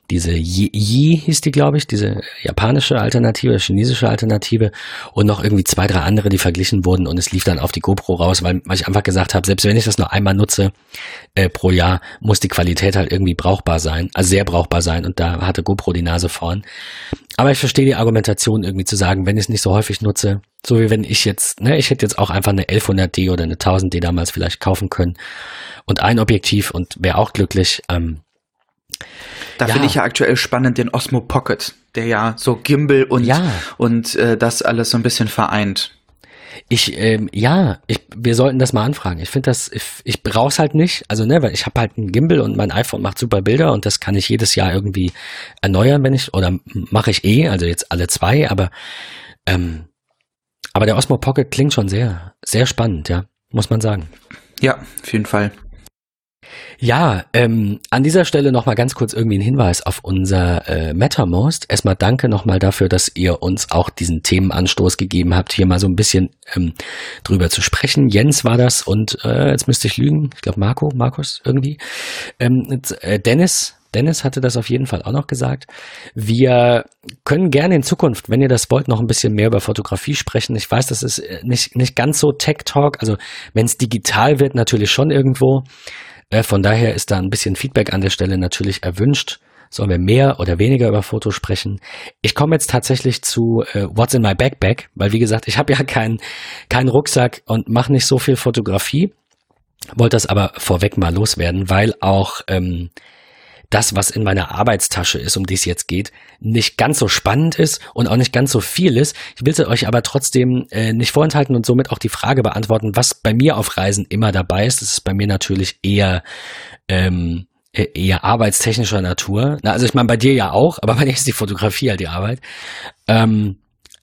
diese Yi, Yi hieß die, glaube ich, diese japanische Alternative, chinesische Alternative und noch irgendwie zwei, drei andere, die verglichen wurden und es lief dann auf die GoPro raus, weil, weil ich einfach gesagt habe, selbst wenn ich das nur einmal nutze äh, pro Jahr, muss die Qualität halt irgendwie brauchbar sein, also sehr brauchbar sein und da hatte GoPro die Nase vorn. Aber ich verstehe die Argumentation irgendwie zu sagen, wenn ich es nicht so häufig nutze, so wie wenn ich jetzt, ne, ich hätte jetzt auch einfach eine 1100D oder eine 1000D damals vielleicht kaufen können und ein Objektiv und wäre auch glücklich. Ähm,
da ja. finde ich ja aktuell spannend den Osmo Pocket, der ja so Gimbal und, ja. und äh, das alles so ein bisschen vereint.
Ich, ähm, ja, ich, wir sollten das mal anfragen. Ich finde das, ich, ich brauch's halt nicht. Also, ne, weil ich habe halt einen Gimbal und mein iPhone macht super Bilder und das kann ich jedes Jahr irgendwie erneuern, wenn ich, oder mache ich eh, also jetzt alle zwei, aber, ähm, aber der Osmo Pocket klingt schon sehr, sehr spannend, ja, muss man sagen.
Ja, auf jeden Fall.
Ja, ähm, an dieser Stelle nochmal ganz kurz irgendwie ein Hinweis auf unser äh, MetaMost. Erstmal danke nochmal dafür, dass ihr uns auch diesen Themenanstoß gegeben habt, hier mal so ein bisschen ähm, drüber zu sprechen. Jens war das und äh, jetzt müsste ich lügen, ich glaube Marco, Markus irgendwie. Ähm, jetzt, äh, Dennis Dennis hatte das auf jeden Fall auch noch gesagt. Wir können gerne in Zukunft, wenn ihr das wollt, noch ein bisschen mehr über Fotografie sprechen. Ich weiß, das ist äh, nicht, nicht ganz so Tech Talk. Also wenn es digital wird, natürlich schon irgendwo. Äh, von daher ist da ein bisschen Feedback an der Stelle natürlich erwünscht. Sollen wir mehr oder weniger über Fotos sprechen? Ich komme jetzt tatsächlich zu äh, What's in my backpack, weil wie gesagt, ich habe <laughs> ja keinen keinen Rucksack und mache nicht so viel Fotografie. Wollte das aber vorweg mal loswerden, weil auch ähm, das, was in meiner Arbeitstasche ist, um die es jetzt geht, nicht ganz so spannend ist und auch nicht ganz so viel ist. Ich will es euch aber trotzdem äh, nicht vorenthalten und somit auch die Frage beantworten, was bei mir auf Reisen immer dabei ist. Das ist bei mir natürlich eher ähm, e-, eher arbeitstechnischer Natur. Na, also ich meine bei dir ja auch, aber bei dir ist die Fotografie halt die Arbeit. Ähm,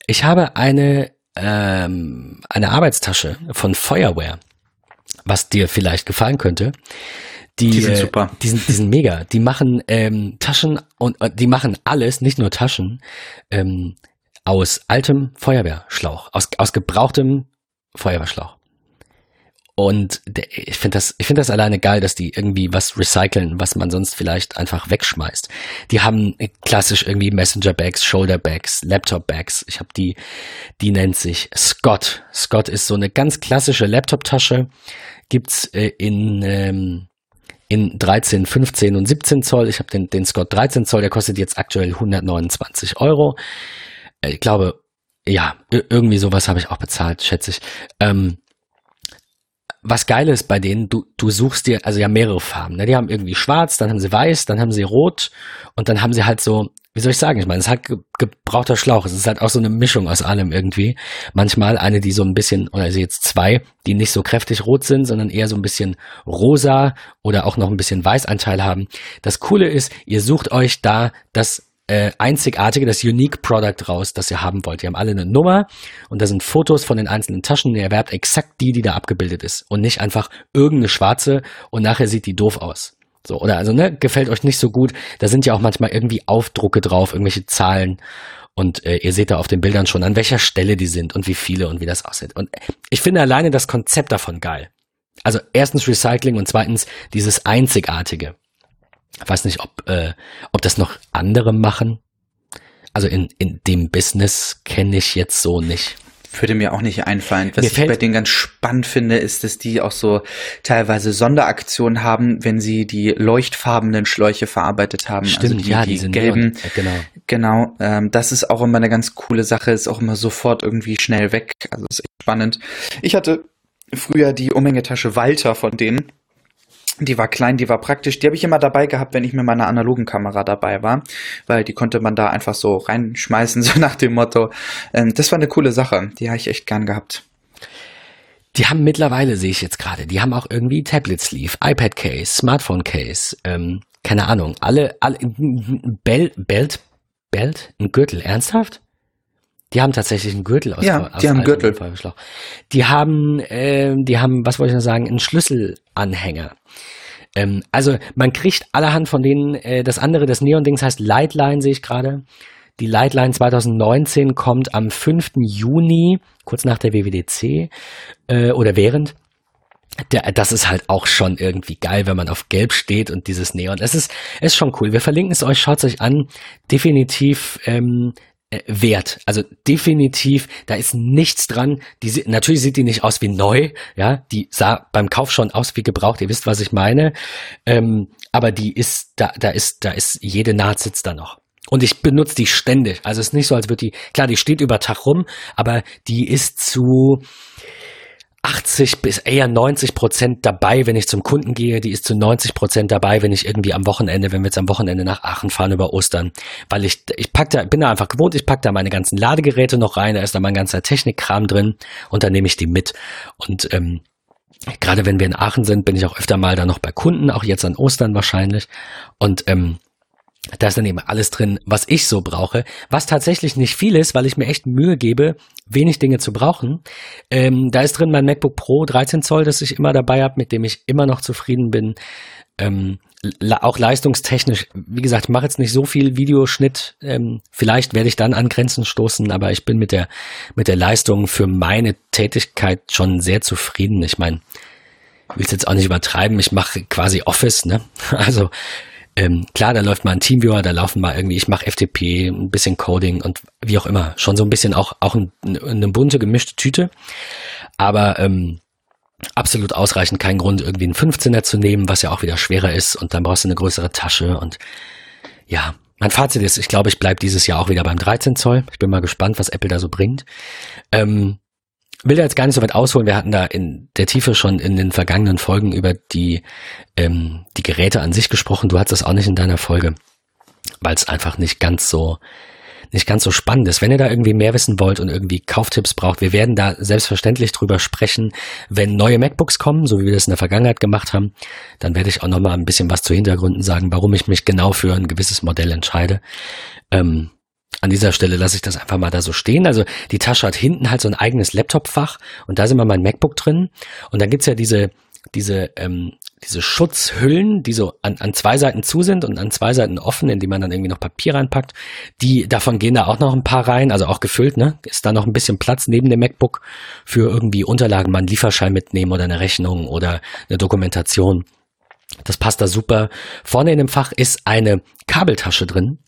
ich habe eine ähm, eine Arbeitstasche von Feuerwear, was dir vielleicht gefallen könnte. Die, die sind äh, super. Die sind, die sind mega. Die machen ähm, Taschen und äh, die machen alles, nicht nur Taschen, ähm, aus altem Feuerwehrschlauch, aus, aus gebrauchtem Feuerwehrschlauch. Und der, ich finde das, ich finde das alleine geil, dass die irgendwie was recyceln, was man sonst vielleicht einfach wegschmeißt. Die haben klassisch irgendwie Messenger Bags, Shoulder Bags, Laptop Bags. Ich habe die, die nennt sich Scott. Scott ist so eine ganz klassische Laptop-Tasche. Gibt's äh, in ähm, in 13, 15 und 17 Zoll. Ich habe den, den Scott 13 Zoll, der kostet jetzt aktuell 129 Euro. Äh, ich glaube, ja, irgendwie sowas habe ich auch bezahlt, schätze ich. Ähm, was geil ist bei denen, du, du suchst dir, also ja mehrere Farben. Ne? Die haben irgendwie schwarz, dann haben sie weiß, dann haben sie rot und dann haben sie halt so, wie soll ich sagen, ich meine, es halt gebrauchter Schlauch. Es ist halt auch so eine Mischung aus allem irgendwie. Manchmal eine, die so ein bisschen, oder also jetzt zwei, die nicht so kräftig rot sind, sondern eher so ein bisschen rosa oder auch noch ein bisschen Weißanteil haben. Das Coole ist, ihr sucht euch da das äh, einzigartige, das Unique Product raus, das ihr haben wollt. Die haben alle eine Nummer und da sind Fotos von den einzelnen Taschen. Ihr erwerbt exakt die, die da abgebildet ist und nicht einfach irgendeine schwarze und nachher sieht die doof aus. So, oder also, ne, gefällt euch nicht so gut. Da sind ja auch manchmal irgendwie Aufdrucke drauf, irgendwelche Zahlen. Und äh, ihr seht da auf den Bildern schon, an welcher Stelle die sind und wie viele und wie das aussieht. Und ich finde alleine das Konzept davon geil. Also erstens Recycling und zweitens dieses Einzigartige. Ich weiß nicht, ob, äh, ob das noch andere machen. Also in, in dem Business kenne ich jetzt so nicht.
Würde mir auch nicht einfallen. Was ich bei denen ganz spannend finde, ist, dass die auch so teilweise Sonderaktionen haben, wenn sie die leuchtfarbenen Schläuche verarbeitet haben.
Also Stimmt,
also die,
ja,
die,
die
gelben.
Ja, genau.
Genau, ähm, das ist auch immer eine ganz coole Sache, ist auch immer sofort irgendwie schnell weg. Also ist echt spannend. Ich hatte früher die Umhängetasche Walter von denen. Die war klein, die war praktisch. Die habe ich immer dabei gehabt, wenn ich mit meiner analogen Kamera dabei war, weil die konnte man da einfach so reinschmeißen, <laughs> so nach dem Motto. Ähm, das war eine coole Sache. Die habe ich echt gern gehabt.
Die haben mittlerweile, sehe ich jetzt gerade, die haben auch irgendwie Tablet Sleeve, iPad Case, Smartphone Case, ähm, keine Ahnung, alle, alle, Belt, Belt, Belt, ein Gürtel, ernsthaft? Die haben tatsächlich einen Gürtel aus,
ja,
aus
die haben Gürtel.
Die haben, äh, die haben, was wollte ich noch sagen, einen Schlüsselanhänger. Ähm, also man kriegt allerhand von denen, äh, das andere, das Neon-Dings heißt Lightline, sehe ich gerade. Die Lightline 2019 kommt am 5. Juni, kurz nach der WWDC äh, oder während. Der, das ist halt auch schon irgendwie geil, wenn man auf Gelb steht und dieses Neon. Es ist, ist schon cool. Wir verlinken es euch, schaut es euch an. Definitiv ähm, äh, wert. Also definitiv, da ist nichts dran. Die, natürlich sieht die nicht aus wie neu, ja, die sah beim Kauf schon aus wie gebraucht, ihr wisst, was ich meine. Ähm, aber die ist, da, da ist, da ist jede Naht sitzt da noch. Und ich benutze die ständig. Also es ist nicht so, als würde die, klar, die steht über Tag rum, aber die ist zu, 80 bis eher 90 Prozent dabei, wenn ich zum Kunden gehe. Die ist zu 90 Prozent dabei, wenn ich irgendwie am Wochenende, wenn wir jetzt am Wochenende nach Aachen fahren über Ostern, weil ich ich pack da bin da einfach gewohnt. Ich pack da meine ganzen Ladegeräte noch rein. Da ist da mein ganzer Technikkram drin und dann nehme ich die mit und ähm, Gerade wenn wir in Aachen sind, bin ich auch öfter mal da noch bei Kunden, auch jetzt an Ostern wahrscheinlich. Und ähm, da ist dann eben alles drin, was ich so brauche, was tatsächlich nicht viel ist, weil ich mir echt Mühe gebe, wenig Dinge zu brauchen. Ähm, da ist drin mein MacBook Pro 13 Zoll, das ich immer dabei habe, mit dem ich immer noch zufrieden bin. Ähm, auch leistungstechnisch, wie gesagt, ich mache jetzt nicht so viel Videoschnitt. Ähm, vielleicht werde ich dann an Grenzen stoßen, aber ich bin mit der mit der Leistung für meine Tätigkeit schon sehr zufrieden. Ich meine, will es jetzt auch nicht übertreiben. Ich mache quasi Office, ne? <laughs> Also ähm, klar, da läuft mal ein Teamviewer, da laufen mal irgendwie, ich mache FTP, ein bisschen Coding und wie auch immer. Schon so ein bisschen auch, auch ein, eine bunte, gemischte Tüte. Aber ähm, absolut ausreichend, kein Grund, irgendwie einen 15er zu nehmen, was ja auch wieder schwerer ist und dann brauchst du eine größere Tasche und ja, mein Fazit ist, ich glaube, ich bleibe dieses Jahr auch wieder beim 13 Zoll. Ich bin mal gespannt, was Apple da so bringt. Ähm, will da jetzt gar nicht so weit ausholen. Wir hatten da in der Tiefe schon in den vergangenen Folgen über die, ähm, die Geräte an sich gesprochen. Du hattest das auch nicht in deiner Folge, weil es einfach nicht ganz so nicht ganz so spannend ist. Wenn ihr da irgendwie mehr wissen wollt und irgendwie Kauftipps braucht, wir werden da selbstverständlich drüber sprechen, wenn neue MacBooks kommen, so wie wir das in der Vergangenheit gemacht haben, dann werde ich auch nochmal ein bisschen was zu Hintergründen sagen, warum ich mich genau für ein gewisses Modell entscheide. Ähm, an dieser Stelle lasse ich das einfach mal da so stehen. Also die Tasche hat hinten halt so ein eigenes Laptop-Fach und da ist immer mein MacBook drin. Und dann gibt's ja diese diese, ähm, diese Schutzhüllen, die so an, an zwei Seiten zu sind und an zwei Seiten offen, in die man dann irgendwie noch Papier reinpackt. Die, davon gehen da auch noch ein paar rein, also auch gefüllt, ne? Ist da noch ein bisschen Platz neben dem MacBook für irgendwie Unterlagen, mal einen Lieferschein mitnehmen oder eine Rechnung oder eine Dokumentation. Das passt da super. Vorne in dem Fach ist eine Kabeltasche drin.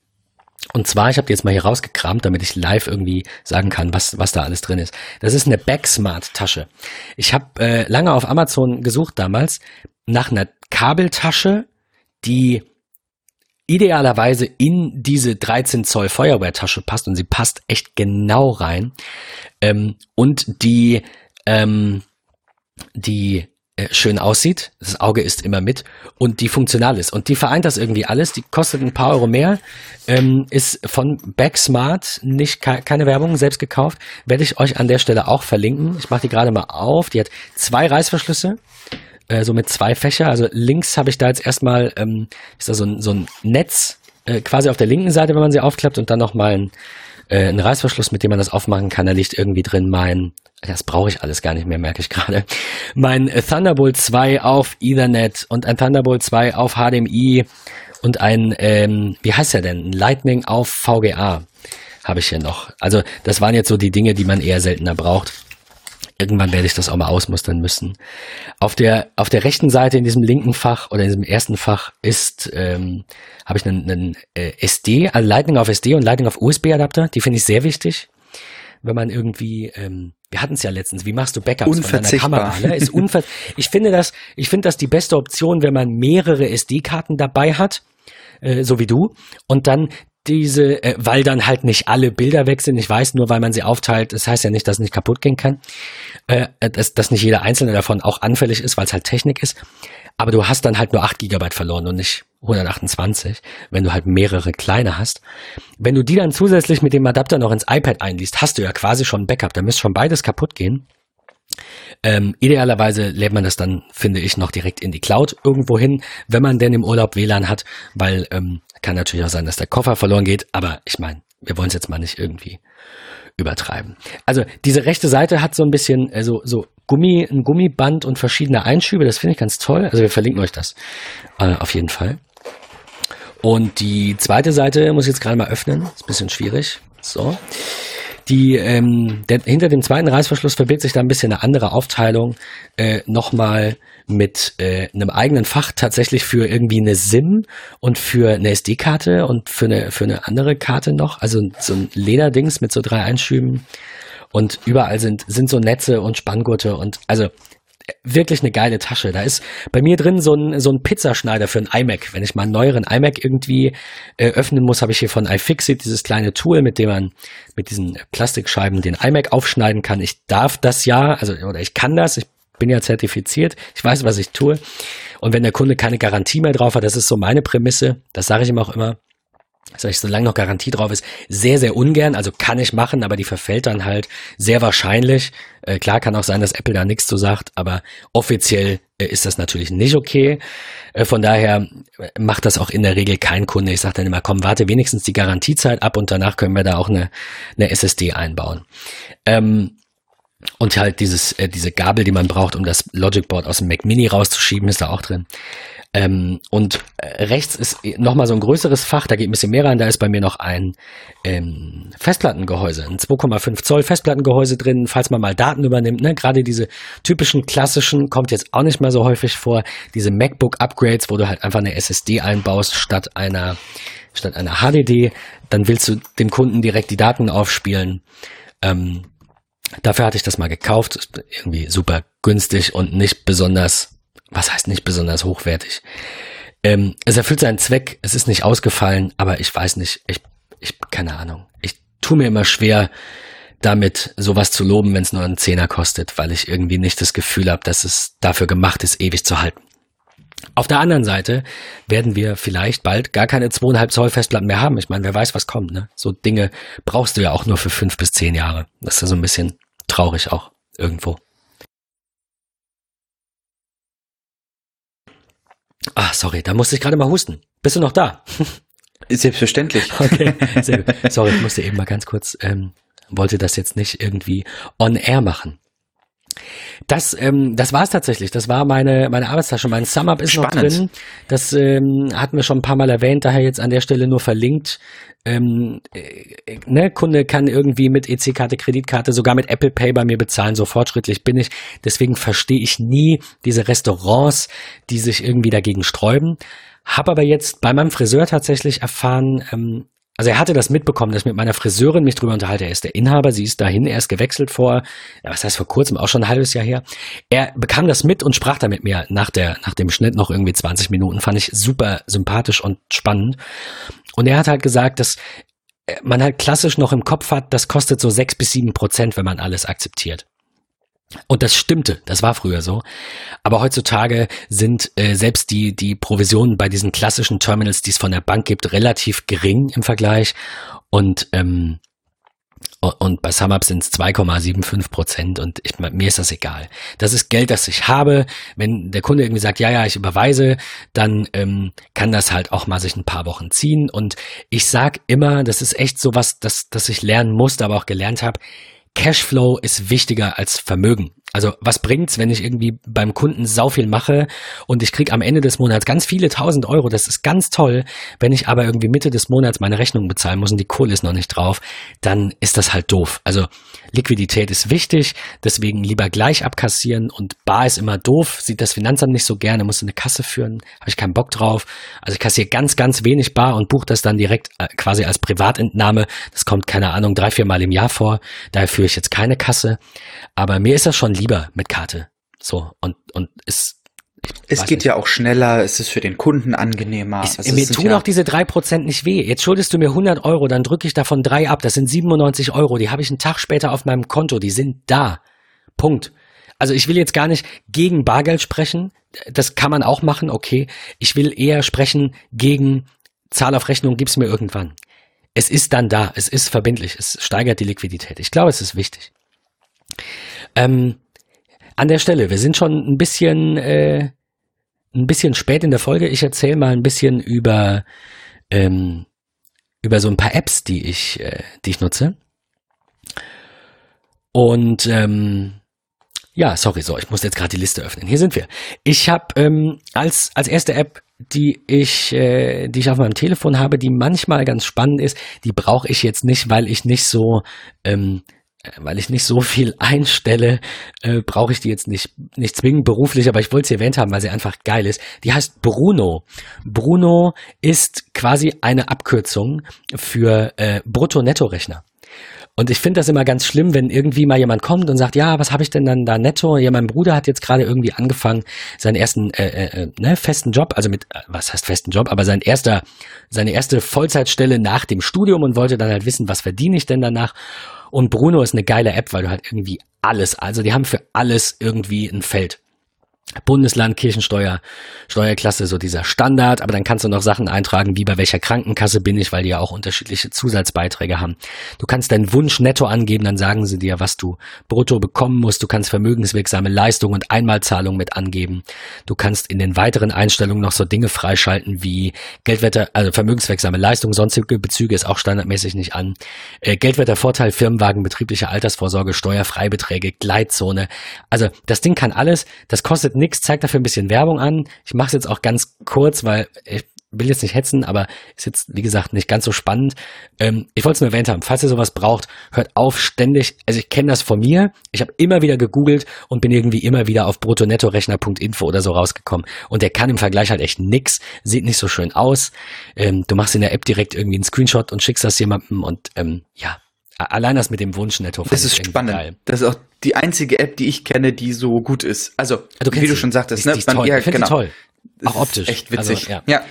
Und zwar, ich habe die jetzt mal hier rausgekramt, damit ich live irgendwie sagen kann, was, was da alles drin ist. Das ist eine Backsmart-Tasche. Ich habe äh, lange auf Amazon gesucht damals nach einer Kabeltasche, die idealerweise in diese 13 Zoll Feuerwehrtasche passt und sie passt echt genau rein ähm, und die ähm, die schön aussieht, das Auge ist immer mit und die funktional ist. Und die vereint das irgendwie alles. Die kostet ein paar Euro mehr, ähm, ist von Backsmart, nicht keine Werbung, selbst gekauft. Werde ich euch an der Stelle auch verlinken. Ich mache die gerade mal auf. Die hat zwei Reißverschlüsse, äh, so mit zwei Fächer. Also links habe ich da jetzt erstmal, ähm, ist da so ein, so ein Netz äh, quasi auf der linken Seite, wenn man sie aufklappt und dann nochmal ein äh, ein Reißverschluss, mit dem man das aufmachen kann. Da liegt irgendwie drin mein, das brauche ich alles gar nicht mehr, merke ich gerade, <laughs> mein Thunderbolt 2 auf Ethernet und ein Thunderbolt 2 auf HDMI und ein, ähm, wie heißt der denn, Lightning auf VGA habe ich hier noch. Also das waren jetzt so die Dinge, die man eher seltener braucht. Irgendwann werde ich das auch mal ausmustern müssen. Auf der, auf der rechten Seite in diesem linken Fach oder in diesem ersten Fach ist, ähm, habe ich einen, einen äh, SD, also Lightning auf SD und Lightning auf USB-Adapter. Die finde ich sehr wichtig. Wenn man irgendwie, ähm, wir hatten es ja letztens, wie machst du Backups
von deiner Kamera? Ne?
Ist unver <laughs> ich finde das, ich finde das die beste Option, wenn man mehrere SD-Karten dabei hat äh, so wie du, und dann diese, äh, weil dann halt nicht alle Bilder weg sind. Ich weiß nur, weil man sie aufteilt, das heißt ja nicht, dass es nicht kaputt gehen kann, äh, dass, dass nicht jeder einzelne davon auch anfällig ist, weil es halt Technik ist. Aber du hast dann halt nur 8 Gigabyte verloren und nicht 128, wenn du halt mehrere kleine hast. Wenn du die dann zusätzlich mit dem Adapter noch ins iPad einliest, hast du ja quasi schon ein Backup. Da müsste schon beides kaputt gehen. Ähm, idealerweise lädt man das dann, finde ich, noch direkt in die Cloud irgendwo hin, wenn man denn im Urlaub WLAN hat, weil ähm, kann natürlich auch sein, dass der Koffer verloren geht, aber ich meine, wir wollen es jetzt mal nicht irgendwie übertreiben. Also diese rechte Seite hat so ein bisschen äh, so, Gummi, ein Gummiband und verschiedene Einschübe. Das finde ich ganz toll. Also wir verlinken euch das äh, auf jeden Fall. Und die zweite Seite muss ich jetzt gerade mal öffnen. Ist ein bisschen schwierig. So. Die, ähm, der, hinter dem zweiten Reißverschluss verbirgt sich da ein bisschen eine andere Aufteilung. Äh, Nochmal mit äh, einem eigenen Fach tatsächlich für irgendwie eine SIM und für eine SD-Karte und für eine, für eine andere Karte noch. Also so ein Lederdings mit so drei Einschüben. Und überall sind, sind so Netze und Spanngurte und also wirklich eine geile Tasche. Da ist bei mir drin so ein, so ein Pizzaschneider für ein iMac. Wenn ich mal einen neueren iMac irgendwie äh, öffnen muss, habe ich hier von iFixit dieses kleine Tool, mit dem man mit diesen Plastikscheiben den iMac aufschneiden kann. Ich darf das ja, also oder ich kann das. Ich bin ja zertifiziert. Ich weiß, was ich tue. Und wenn der Kunde keine Garantie mehr drauf hat, das ist so meine Prämisse. Das sage ich ihm auch immer. Sag ich, solange noch Garantie drauf ist, sehr, sehr ungern. Also kann ich machen, aber die verfällt dann halt sehr wahrscheinlich. Äh, klar kann auch sein, dass Apple da nichts zu sagt, aber offiziell äh, ist das natürlich nicht okay. Äh, von daher äh, macht das auch in der Regel kein Kunde. Ich sage dann immer, komm, warte wenigstens die Garantiezeit ab und danach können wir da auch eine, eine SSD einbauen. Ähm, und halt dieses, äh, diese Gabel, die man braucht, um das Logic Board aus dem Mac Mini rauszuschieben, ist da auch drin. Ähm, und äh, rechts ist nochmal so ein größeres Fach, da geht ein bisschen mehr rein, da ist bei mir noch ein ähm, Festplattengehäuse, ein 2,5 Zoll Festplattengehäuse drin, falls man mal Daten übernimmt. Ne? Gerade diese typischen klassischen kommt jetzt auch nicht mehr so häufig vor. Diese MacBook-Upgrades, wo du halt einfach eine SSD einbaust statt einer, statt einer HDD, dann willst du dem Kunden direkt die Daten aufspielen. Ähm, dafür hatte ich das mal gekauft, irgendwie super günstig und nicht besonders was heißt nicht besonders hochwertig? Ähm, es erfüllt seinen Zweck, es ist nicht ausgefallen, aber ich weiß nicht, ich, ich, keine Ahnung. Ich tue mir immer schwer, damit sowas zu loben, wenn es nur einen Zehner kostet, weil ich irgendwie nicht das Gefühl habe, dass es dafür gemacht ist, ewig zu halten. Auf der anderen Seite werden wir vielleicht bald gar keine zweieinhalb Zoll Festplatten mehr haben. Ich meine, wer weiß, was kommt. Ne? So Dinge brauchst du ja auch nur für fünf bis zehn Jahre. Das ist ja so ein bisschen traurig auch irgendwo. Ah, sorry, da musste ich gerade mal husten. Bist du noch da? <laughs>
Selbstverständlich. <laughs>
Okay, sehr gut. Sorry, ich musste eben mal ganz kurz, ähm, wollte das jetzt nicht irgendwie on air machen. Das, ähm, das war es tatsächlich. Das war meine, meine Arbeitstasche. Mein Sum-Up ist
Spannend.
noch drin. Das ähm, hatten wir schon ein paar Mal erwähnt, daher jetzt an der Stelle nur verlinkt. Ähm, äh, ne, Kunde kann irgendwie mit EC-Karte, Kreditkarte, sogar mit Apple Pay bei mir bezahlen. So fortschrittlich bin ich. Deswegen verstehe ich nie diese Restaurants, die sich irgendwie dagegen sträuben. Hab aber jetzt bei meinem Friseur tatsächlich erfahren, ähm, also er hatte das mitbekommen, dass ich mit meiner Friseurin mich drüber unterhalte. Er ist der Inhaber, sie ist dahin, er ist gewechselt vor, ja, was heißt vor kurzem, auch schon ein halbes Jahr her. Er bekam das mit und sprach da mit mir nach der, nach dem Schnitt noch irgendwie 20 Minuten. Fand ich super sympathisch und spannend. Und er hat halt gesagt, dass man halt klassisch noch im Kopf hat, das kostet so sechs bis sieben Prozent, wenn man alles akzeptiert. Und das stimmte, das war früher so. Aber heutzutage sind äh, selbst die, die Provisionen bei diesen klassischen Terminals, die es von der Bank gibt, relativ gering im Vergleich. Und, ähm, und bei SumUp sind es 2,75 Prozent und ich, mir ist das egal. Das ist Geld, das ich habe. Wenn der Kunde irgendwie sagt, ja, ja, ich überweise, dann ähm, kann das halt auch mal sich ein paar Wochen ziehen. Und ich sag immer, das ist echt so was, das, das ich lernen musste, aber auch gelernt habe Cashflow ist wichtiger als Vermögen. Also was bringt's, wenn ich irgendwie beim Kunden sau viel mache und ich krieg am Ende des Monats ganz viele tausend Euro, das ist ganz toll. Wenn ich aber irgendwie Mitte des Monats meine Rechnung bezahlen muss und die Kohle ist noch nicht drauf, dann ist das halt doof. Also Liquidität ist wichtig, deswegen lieber gleich abkassieren und Bar ist immer doof, sieht das Finanzamt nicht so gerne, muss eine Kasse führen, habe ich keinen Bock drauf. Also ich kassiere ganz, ganz wenig Bar und buche das dann direkt äh, quasi als Privatentnahme. Das kommt, keine Ahnung, drei, vier Mal im Jahr vor. Daher führe ich jetzt keine Kasse. Aber mir ist das schon lieber mit Karte. So, und, und ist
es geht nicht. ja auch schneller, es ist für den Kunden angenehmer.
Ich, also mir tun ja auch diese drei Prozent nicht weh. Jetzt schuldest du mir 100 Euro, dann drücke ich davon drei ab. Das sind 97 Euro. Die habe ich einen Tag später auf meinem Konto. Die sind da. Punkt. Also ich will jetzt gar nicht gegen Bargeld sprechen. Das kann man auch machen, okay. Ich will eher sprechen gegen Zahl auf Rechnung, gib's mir irgendwann. Es ist dann da. Es ist verbindlich. Es steigert die Liquidität. Ich glaube, es ist wichtig. Ähm, an der Stelle, wir sind schon ein bisschen, äh, ein bisschen spät in der Folge. Ich erzähle mal ein bisschen über, ähm, über so ein paar Apps, die ich, äh, die ich nutze. Und ähm, ja, sorry, so, ich muss jetzt gerade die Liste öffnen. Hier sind wir. Ich habe ähm, als, als erste App, die ich, äh, die ich auf meinem Telefon habe, die manchmal ganz spannend ist, die brauche ich jetzt nicht, weil ich nicht so ähm, weil ich nicht so viel einstelle, äh, brauche ich die jetzt nicht, nicht zwingend beruflich, aber ich wollte sie erwähnt haben, weil sie einfach geil ist. Die heißt Bruno. Bruno ist quasi eine Abkürzung für äh, Brutto-Netto-Rechner. Und ich finde das immer ganz schlimm, wenn irgendwie mal jemand kommt und sagt, ja, was habe ich denn dann da netto? Ja, mein Bruder hat jetzt gerade irgendwie angefangen, seinen ersten äh, äh, äh ne, festen Job, also mit, äh, was heißt festen Job, aber sein erster, seine erste Vollzeitstelle nach dem Studium und wollte dann halt wissen, was verdiene ich denn danach? Und Bruno ist eine geile App, weil du halt irgendwie alles, also die haben für alles irgendwie ein Feld. Bundesland, Kirchensteuer, Steuerklasse, so dieser Standard, aber dann kannst du noch Sachen eintragen, wie bei welcher Krankenkasse bin ich, weil die ja auch unterschiedliche Zusatzbeiträge haben. Du kannst deinen Wunsch netto angeben, dann sagen sie dir, was du brutto bekommen musst. Du kannst vermögenswirksame Leistungen und Einmalzahlungen mit angeben. Du kannst in den weiteren Einstellungen noch so Dinge freischalten wie Geldwetter, also vermögenswirksame Leistungen, sonstige Bezüge ist auch standardmäßig nicht an. Äh, Geldwettervorteil, Firmenwagen, betriebliche Altersvorsorge, Steuerfreibeträge, Gleitzone. Also das Ding kann alles. Das kostet nix, zeigt dafür ein bisschen Werbung an. Ich mache es jetzt auch ganz kurz, weil ich will jetzt nicht hetzen, aber ist jetzt, wie gesagt, nicht ganz so spannend. Ähm, ich wollte es nur erwähnt haben. Falls ihr sowas braucht, hört auf ständig. Also ich kenne das von mir. Ich habe immer wieder gegoogelt und bin irgendwie immer wieder auf bruttonettorechner.info oder so rausgekommen. Und der kann im Vergleich halt echt nix. Sieht nicht so schön aus. Ähm, du machst in der App direkt irgendwie einen Screenshot und schickst das jemandem und ähm, ja, Allein das mit dem Wunsch netto.
Das ist spannend. Geil. Das ist auch die einzige App, die ich kenne, die so gut ist. Also, du wie du schon sagtest,
die, ne? Die ist toll. Ja, ich genau. toll. Auch optisch.
Echt witzig.
Also, ja. ja.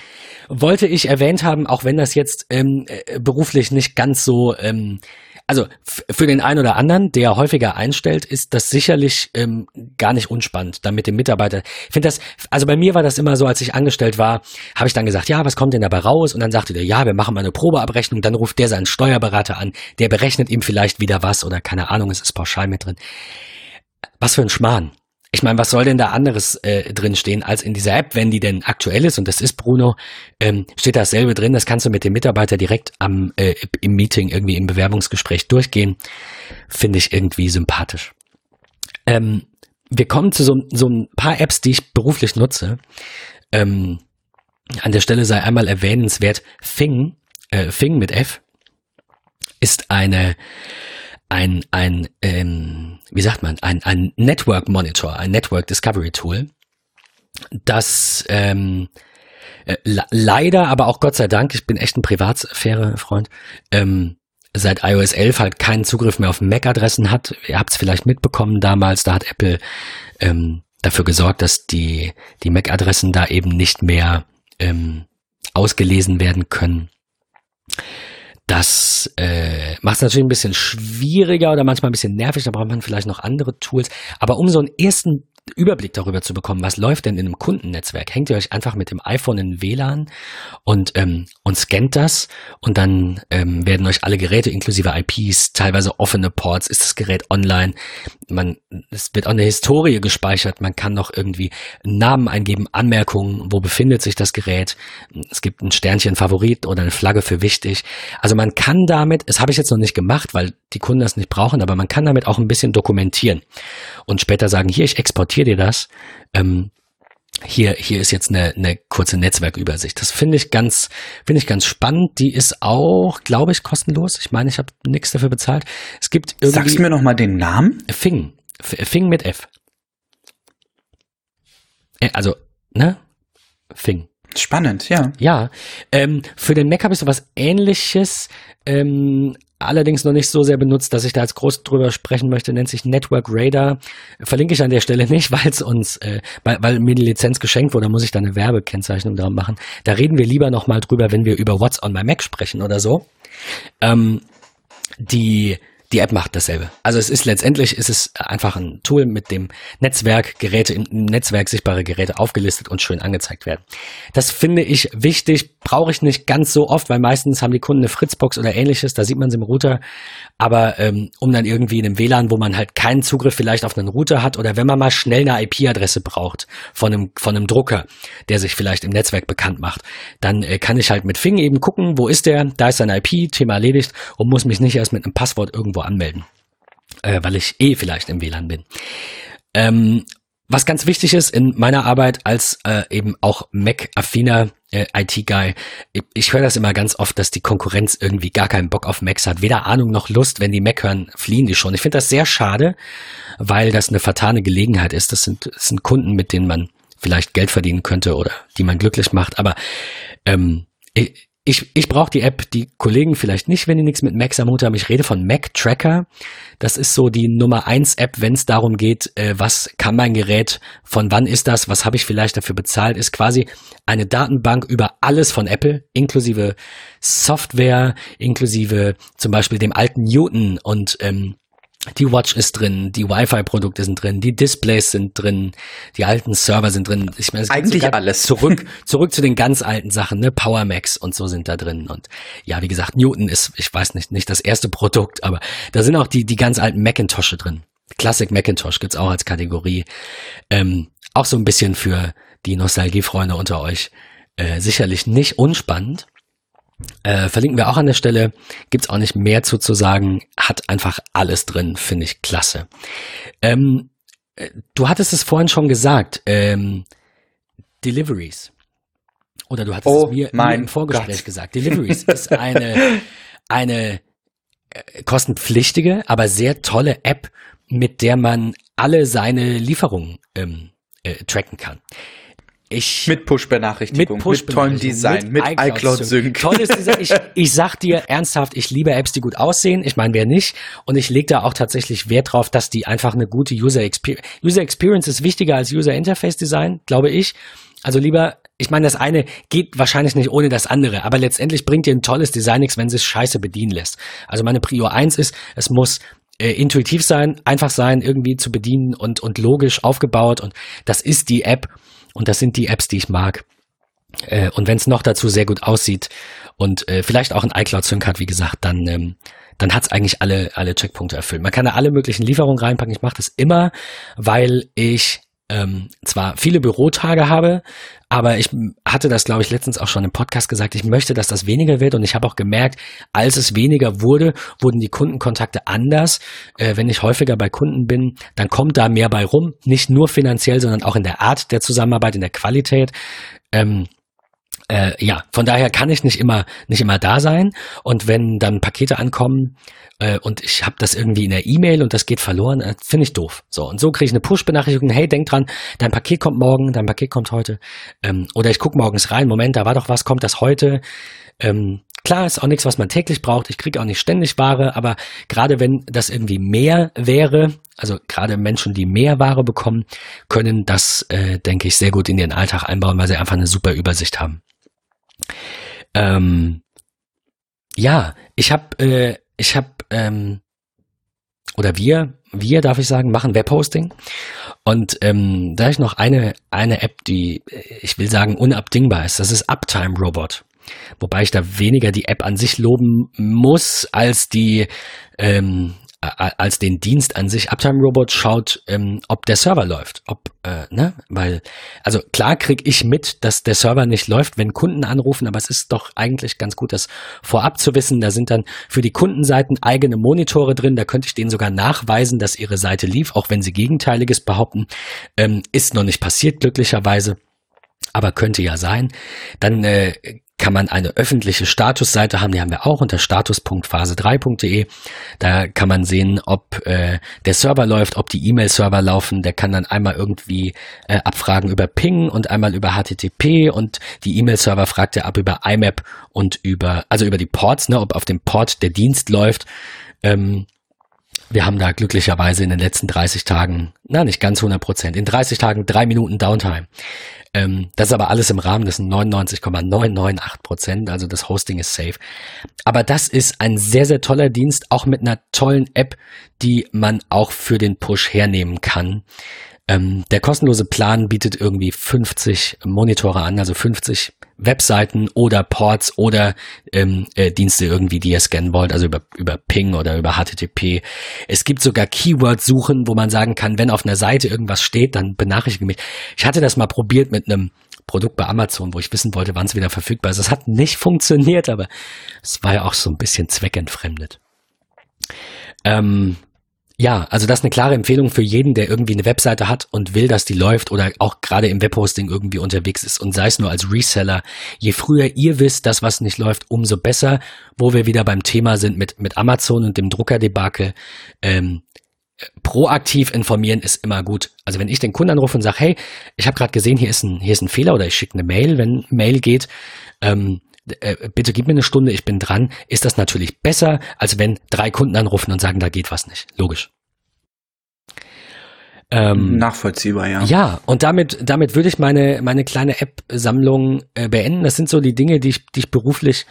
Wollte ich erwähnt haben, auch wenn das jetzt ähm, äh, beruflich nicht ganz so ähm, also für den einen oder anderen, der häufiger einstellt, ist das sicherlich ähm, gar nicht unspannend, dann mit dem Mitarbeiter. Ich finde das, also bei mir war das immer so, als ich angestellt war, habe ich dann gesagt, ja, was kommt denn dabei raus? Und dann sagte der, ja, wir machen mal eine Probeabrechnung, dann ruft der seinen Steuerberater an, der berechnet ihm vielleicht wieder was oder keine Ahnung, es ist pauschal mit drin. Was für ein Schmarrn. Ich meine, was soll denn da anderes äh, drin stehen als in dieser App, wenn die denn aktuell ist und das ist Bruno, ähm, steht dasselbe drin, das kannst du mit dem Mitarbeiter direkt am äh, im Meeting irgendwie im Bewerbungsgespräch durchgehen, finde ich irgendwie sympathisch. Ähm, wir kommen zu so, so ein paar Apps, die ich beruflich nutze. Ähm, an der Stelle sei einmal erwähnenswert, Fing, äh, Fing mit F, ist eine, ein, ein ähm, wie sagt man, ein, ein Network Monitor, ein Network Discovery Tool, das ähm, äh, leider, aber auch Gott sei Dank, ich bin echt ein Privatsphäre-Freund, ähm, seit iOS 11 halt keinen Zugriff mehr auf MAC-Adressen hat. Ihr habt es vielleicht mitbekommen damals, da hat Apple ähm, dafür gesorgt, dass die, die MAC-Adressen da eben nicht mehr ähm, ausgelesen werden können. Das äh, macht es natürlich ein bisschen schwieriger oder manchmal ein bisschen nervig, da braucht man vielleicht noch andere Tools. Aber um so einen ersten Überblick darüber zu bekommen, was läuft denn in einem Kundennetzwerk, hängt ihr euch einfach mit dem iPhone in WLAN und, ähm, und scannt das und dann ähm, werden euch alle Geräte inklusive IPs, teilweise offene Ports, ist das Gerät online, man, es wird auch eine Historie gespeichert, man kann noch irgendwie Namen eingeben, Anmerkungen, wo befindet sich das Gerät, es gibt ein Sternchen Favorit oder eine Flagge für wichtig. Also man kann damit, das habe ich jetzt noch nicht gemacht, weil die Kunden das nicht brauchen, aber man kann damit auch ein bisschen dokumentieren und später sagen, hier, ich exportiere dir das. Ähm, hier, hier ist jetzt eine, eine kurze Netzwerkübersicht. Das finde ich ganz, finde ich ganz spannend. Die ist auch, glaube ich, kostenlos. Ich meine, ich habe nichts dafür bezahlt. Es gibt irgendwie.
Sagst du mir noch mal den Namen?
Fing. Fing mit F. Äh, also, ne? Fing.
Spannend, ja.
Ja. Ähm, für den Mac habe ich so was ähnliches. Ähm, allerdings noch nicht so sehr benutzt, dass ich da als groß drüber sprechen möchte, nennt sich Network Radar. Verlinke ich an der Stelle nicht, <laughs> weil es uns, äh, weil, weil mir die Lizenz geschenkt wurde, muss ich da eine Werbekennzeichnung dran machen. Da reden wir lieber nochmal drüber, wenn wir über What's on my Mac sprechen oder so. Ähm, die die App macht dasselbe. Also es ist letztendlich ist es einfach ein Tool, mit dem Netzwerk Geräte im Netzwerk sichtbare Geräte aufgelistet und schön angezeigt werden. Das finde ich wichtig, brauche ich nicht ganz so oft, weil meistens haben die Kunden eine Fritzbox oder ähnliches, da sieht man sie im Router. Aber ähm, um dann irgendwie in einem WLAN, wo man halt keinen Zugriff vielleicht auf einen Router hat oder wenn man mal schnell eine IP-Adresse braucht von einem von einem Drucker, der sich vielleicht im Netzwerk bekannt macht, dann äh, kann ich halt mit Fing eben gucken, wo ist der, da ist seine IP, Thema erledigt und muss mich nicht erst mit einem Passwort irgendwo irgendwo anmelden, äh, weil ich eh vielleicht im WLAN bin. Ähm, was ganz wichtig ist in meiner Arbeit als äh, eben auch Mac-affiner äh, IT-Guy, ich, ich höre das immer ganz oft, dass die Konkurrenz irgendwie gar keinen Bock auf Macs hat. Weder Ahnung noch Lust, wenn die Mac hören, fliehen die schon. Ich finde das sehr schade, weil das eine vertane Gelegenheit ist. Das sind, das sind Kunden, mit denen man vielleicht Geld verdienen könnte oder die man glücklich macht. Aber ähm, ich, ich, ich brauche die App, die Kollegen vielleicht nicht, wenn die nichts mit Macs am Hut haben. Ich rede von Mac Tracker. Das ist so die Nummer eins App, wenn es darum geht, äh, was kann mein Gerät, von wann ist das, was habe ich vielleicht dafür bezahlt, ist quasi eine Datenbank über alles von Apple, inklusive Software, inklusive zum Beispiel dem alten Newton und ähm, die Watch ist drin, die Wi-Fi-Produkte sind drin, die Displays sind drin, die alten Server sind drin.
Ich meine, eigentlich alles.
Zurück, <laughs> zurück zu den ganz alten Sachen, ne? Power Max und so sind da drin. Und ja, wie gesagt, Newton ist, ich weiß nicht, nicht das erste Produkt, aber da sind auch die, die ganz alten Macintosche drin. Classic Macintosh gibt's auch als Kategorie. Ähm, auch so ein bisschen für die Nostalgiefreunde unter euch. Äh, sicherlich nicht unspannend. Äh, verlinken wir auch an der Stelle. Gibt's auch nicht mehr zu, zu sagen. Hat einfach alles drin, finde ich klasse. Ähm, äh, du hattest es vorhin schon gesagt. Ähm, Deliveries. Oder du hattest
oh
es mir,
mir
im Vorgespräch Gott. gesagt. Deliveries ist eine, <laughs> eine äh, kostenpflichtige, aber sehr tolle App, mit der man alle seine Lieferungen ähm, äh, tracken kann.
Ich, mit Push-Benachrichtigung, mit, Push mit tollem Design, mit, mit iCloud Sync.
Tolles Design. Ich, <laughs> ich sag dir ernsthaft, ich liebe Apps, die gut aussehen. Ich meine, wer nicht? Und ich lege da auch tatsächlich Wert drauf, dass die einfach eine gute User Experience. User Experience ist wichtiger als User Interface Design, glaube ich. Also lieber, ich meine, das eine geht wahrscheinlich nicht ohne das andere, aber letztendlich bringt dir ein tolles Design nichts, wenn es scheiße bedienen lässt. Also meine Prio 1 ist, es muss äh, intuitiv sein, einfach sein, irgendwie zu bedienen und, und logisch aufgebaut. Und das ist die App. Und das sind die Apps, die ich mag. Äh, und wenn es noch dazu sehr gut aussieht und äh, vielleicht auch ein iCloud-Sync hat, wie gesagt, dann, ähm, dann hat's eigentlich alle, alle Checkpunkte erfüllt. Man kann da alle möglichen Lieferungen reinpacken. Ich mache das immer, weil ich ähm, zwar viele Bürotage habe, aber ich hatte das, glaube ich, letztens auch schon im Podcast gesagt, ich möchte, dass das weniger wird und ich habe auch gemerkt, als es weniger wurde, wurden die Kundenkontakte anders. Äh, wenn ich häufiger bei Kunden bin, dann kommt da mehr bei rum, nicht nur finanziell, sondern auch in der Art der Zusammenarbeit, in der Qualität. Ähm, äh, ja, von daher kann ich nicht immer nicht immer da sein und wenn dann Pakete ankommen äh, und ich habe das irgendwie in der E-Mail und das geht verloren, äh, finde ich doof. So und so kriege ich eine Push-Benachrichtigung, hey, denk dran, dein Paket kommt morgen, dein Paket kommt heute ähm, oder ich gucke morgens rein, Moment, da war doch was, kommt das heute? Ähm, Klar, ist auch nichts, was man täglich braucht. Ich kriege auch nicht ständig Ware, aber gerade wenn das irgendwie mehr wäre, also gerade Menschen, die mehr Ware bekommen, können das, äh, denke ich, sehr gut in ihren Alltag einbauen, weil sie einfach eine super Übersicht haben. Ähm, ja, ich habe, äh, ich habe, ähm, oder wir, wir darf ich sagen, machen Webhosting. Und ähm, da ich noch eine, eine App, die, äh, ich will sagen, unabdingbar ist. Das ist Uptime Robot. Wobei ich da weniger die App an sich loben muss, als die, ähm, als den Dienst an sich. Uptime Robot schaut, ähm, ob der Server läuft. Ob, äh, ne? Weil, also klar kriege ich mit, dass der Server nicht läuft, wenn Kunden anrufen, aber es ist doch eigentlich ganz gut, das vorab zu wissen. Da sind dann für die Kundenseiten eigene Monitore drin. Da könnte ich denen sogar nachweisen, dass ihre Seite lief, auch wenn sie Gegenteiliges behaupten. Ähm, ist noch nicht passiert, glücklicherweise aber könnte ja sein. Dann äh, kann man eine öffentliche Statusseite haben, die haben wir auch unter status.phase3.de. Da kann man sehen, ob äh, der Server läuft, ob die E-Mail-Server laufen. Der kann dann einmal irgendwie äh, abfragen über Ping und einmal über HTTP und die E-Mail-Server fragt er ab über IMAP und über, also über die Ports, ne, ob auf dem Port der Dienst läuft. Ähm, wir haben da glücklicherweise in den letzten 30 Tagen, na nicht ganz 100 Prozent, in 30 Tagen drei Minuten Downtime. Ähm, das ist aber alles im Rahmen, das sind 99,998 Prozent, also das Hosting ist safe. Aber das ist ein sehr, sehr toller Dienst, auch mit einer tollen App, die man auch für den Push hernehmen kann. Ähm, der kostenlose Plan bietet irgendwie 50 Monitore an, also 50 Webseiten oder Ports oder ähm, äh, Dienste irgendwie, die ihr scannen wollt, also über, über Ping oder über HTTP. Es gibt sogar Keyword-Suchen, wo man sagen kann, wenn auf einer Seite irgendwas steht, dann benachrichtige mich. Ich hatte das mal probiert mit einem Produkt bei Amazon, wo ich wissen wollte, wann es wieder verfügbar ist. Es hat nicht <laughs> funktioniert, aber es war ja auch so ein bisschen zweckentfremdet. Ähm, ja, also das ist eine klare Empfehlung für jeden, der irgendwie eine Webseite hat und will, dass die läuft oder auch gerade im Webhosting irgendwie unterwegs ist und sei es nur als Reseller. Je früher ihr wisst, dass was nicht läuft, umso besser. Wo wir wieder beim Thema sind mit, mit Amazon und dem Druckerdebakel. Ähm, proaktiv informieren ist immer gut. Also wenn ich den Kunden anrufe und sage, hey, ich habe gerade gesehen, hier ist ein hier ist ein Fehler oder ich schicke eine Mail, wenn Mail geht, ähm, äh, bitte gib mir eine Stunde, ich bin dran, ist das natürlich besser, als wenn drei Kunden anrufen und sagen, da geht was nicht. Logisch.
Ähm, Nachvollziehbar, ja.
Ja, und damit, damit würde ich meine, meine kleine App-Sammlung äh, beenden. Das sind so die Dinge, die ich, die ich beruflich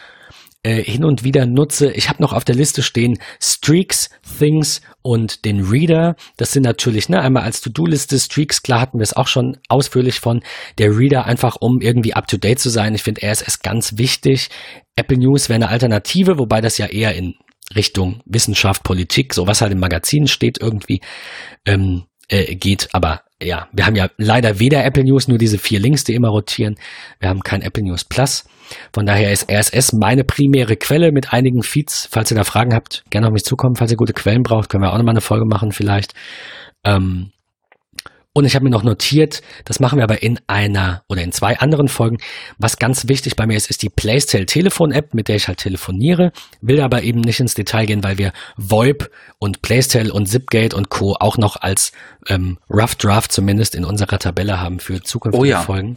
äh, hin und wieder nutze. Ich habe noch auf der Liste stehen Streaks, Things und den Reader. Das sind natürlich ne, einmal als To-Do-Liste Streaks, klar hatten wir es auch schon ausführlich von. Der Reader einfach, um irgendwie up-to-date zu sein. Ich finde RSS ganz wichtig. Apple News wäre eine Alternative, wobei das ja eher in Richtung Wissenschaft, Politik, so was halt im Magazin steht irgendwie, ähm, äh, geht. Aber ja, wir haben ja leider weder Apple News, nur diese vier Links, die immer rotieren. Wir haben kein Apple News Plus. Von daher ist RSS meine primäre Quelle mit einigen Feeds. Falls ihr da Fragen habt, gerne auf mich zukommen. Falls ihr gute Quellen braucht, können wir auch nochmal eine Folge machen vielleicht. Ähm, und ich habe mir noch notiert, das machen wir aber in einer oder in zwei anderen Folgen. Was ganz wichtig bei mir ist, ist die Playstyle Telefon App, mit der ich halt telefoniere. Will aber eben nicht ins Detail gehen, weil wir VoIP und Playstyle und Zipgate und Co. auch noch als ähm, Rough Draft zumindest in unserer Tabelle haben für zukünftige oh ja. Folgen.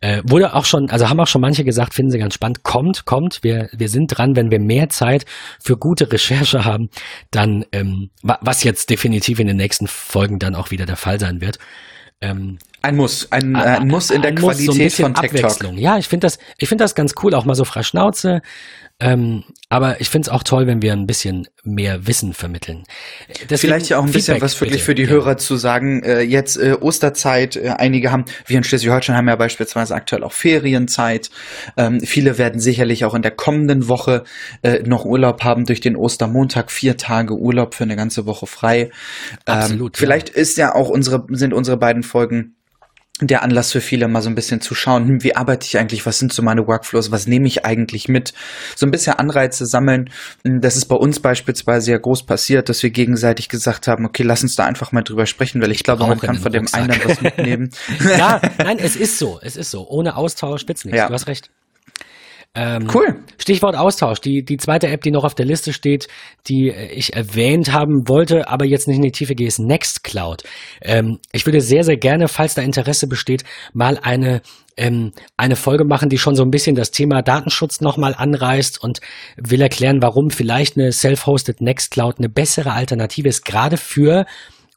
Äh, wurde auch schon, also haben auch schon manche gesagt, finden sie ganz spannend. Kommt, kommt, wir, wir sind dran, wenn wir mehr Zeit für gute Recherche haben, dann, ähm, was jetzt definitiv in den nächsten Folgen dann auch wieder der Fall sein wird. Ähm,
Ein Muss, ein, ah, ein Muss in der Qualität so von TikTok.
Ja, ich finde das, ich finde das ganz cool, auch mal so frei Schnauze. Ähm, aber ich finde es auch toll, wenn wir ein bisschen mehr Wissen vermitteln.
Deswegen Vielleicht ja auch ein Feedback, bisschen was wirklich bitte. für die ja. Hörer zu sagen. Äh, jetzt äh, Osterzeit, äh, einige haben, wir in Schleswig-Holstein haben ja beispielsweise aktuell auch Ferienzeit. Ähm, viele werden sicherlich auch in der kommenden Woche äh, noch Urlaub haben durch den Ostermontag, vier Tage Urlaub für eine ganze Woche frei. Ähm, Absolut. Vielleicht ja. ist ja auch unsere, sind unsere beiden Folgen der Anlass für viele, mal so ein bisschen zu schauen, hm, wie arbeite ich eigentlich, was sind so meine Workflows, was nehme ich eigentlich mit, so ein bisschen Anreize sammeln. Hm, das ist bei uns beispielsweise sehr groß passiert, dass wir gegenseitig gesagt haben, okay, lass uns da einfach mal drüber sprechen, weil ich, glaube, man kann von dem einen was mitnehmen. <laughs> <laughs>
ja, nein, es ist so, es ist so. Ohne Austausch wird's nichts. Ja. Du hast recht. Ähm, cool. Stichwort Austausch. Die, die zweite App, die noch auf der Liste steht, die äh, ich erwähnt haben wollte, aber jetzt nicht in die Tiefe gehe, ist Nextcloud. Ähm, ich würde sehr, sehr gerne, falls da Interesse besteht, mal eine ähm, eine Folge machen, die schon so ein bisschen das Thema Datenschutz nochmal anreißt und will erklären, warum vielleicht eine self-hosted Nextcloud eine bessere Alternative ist, gerade für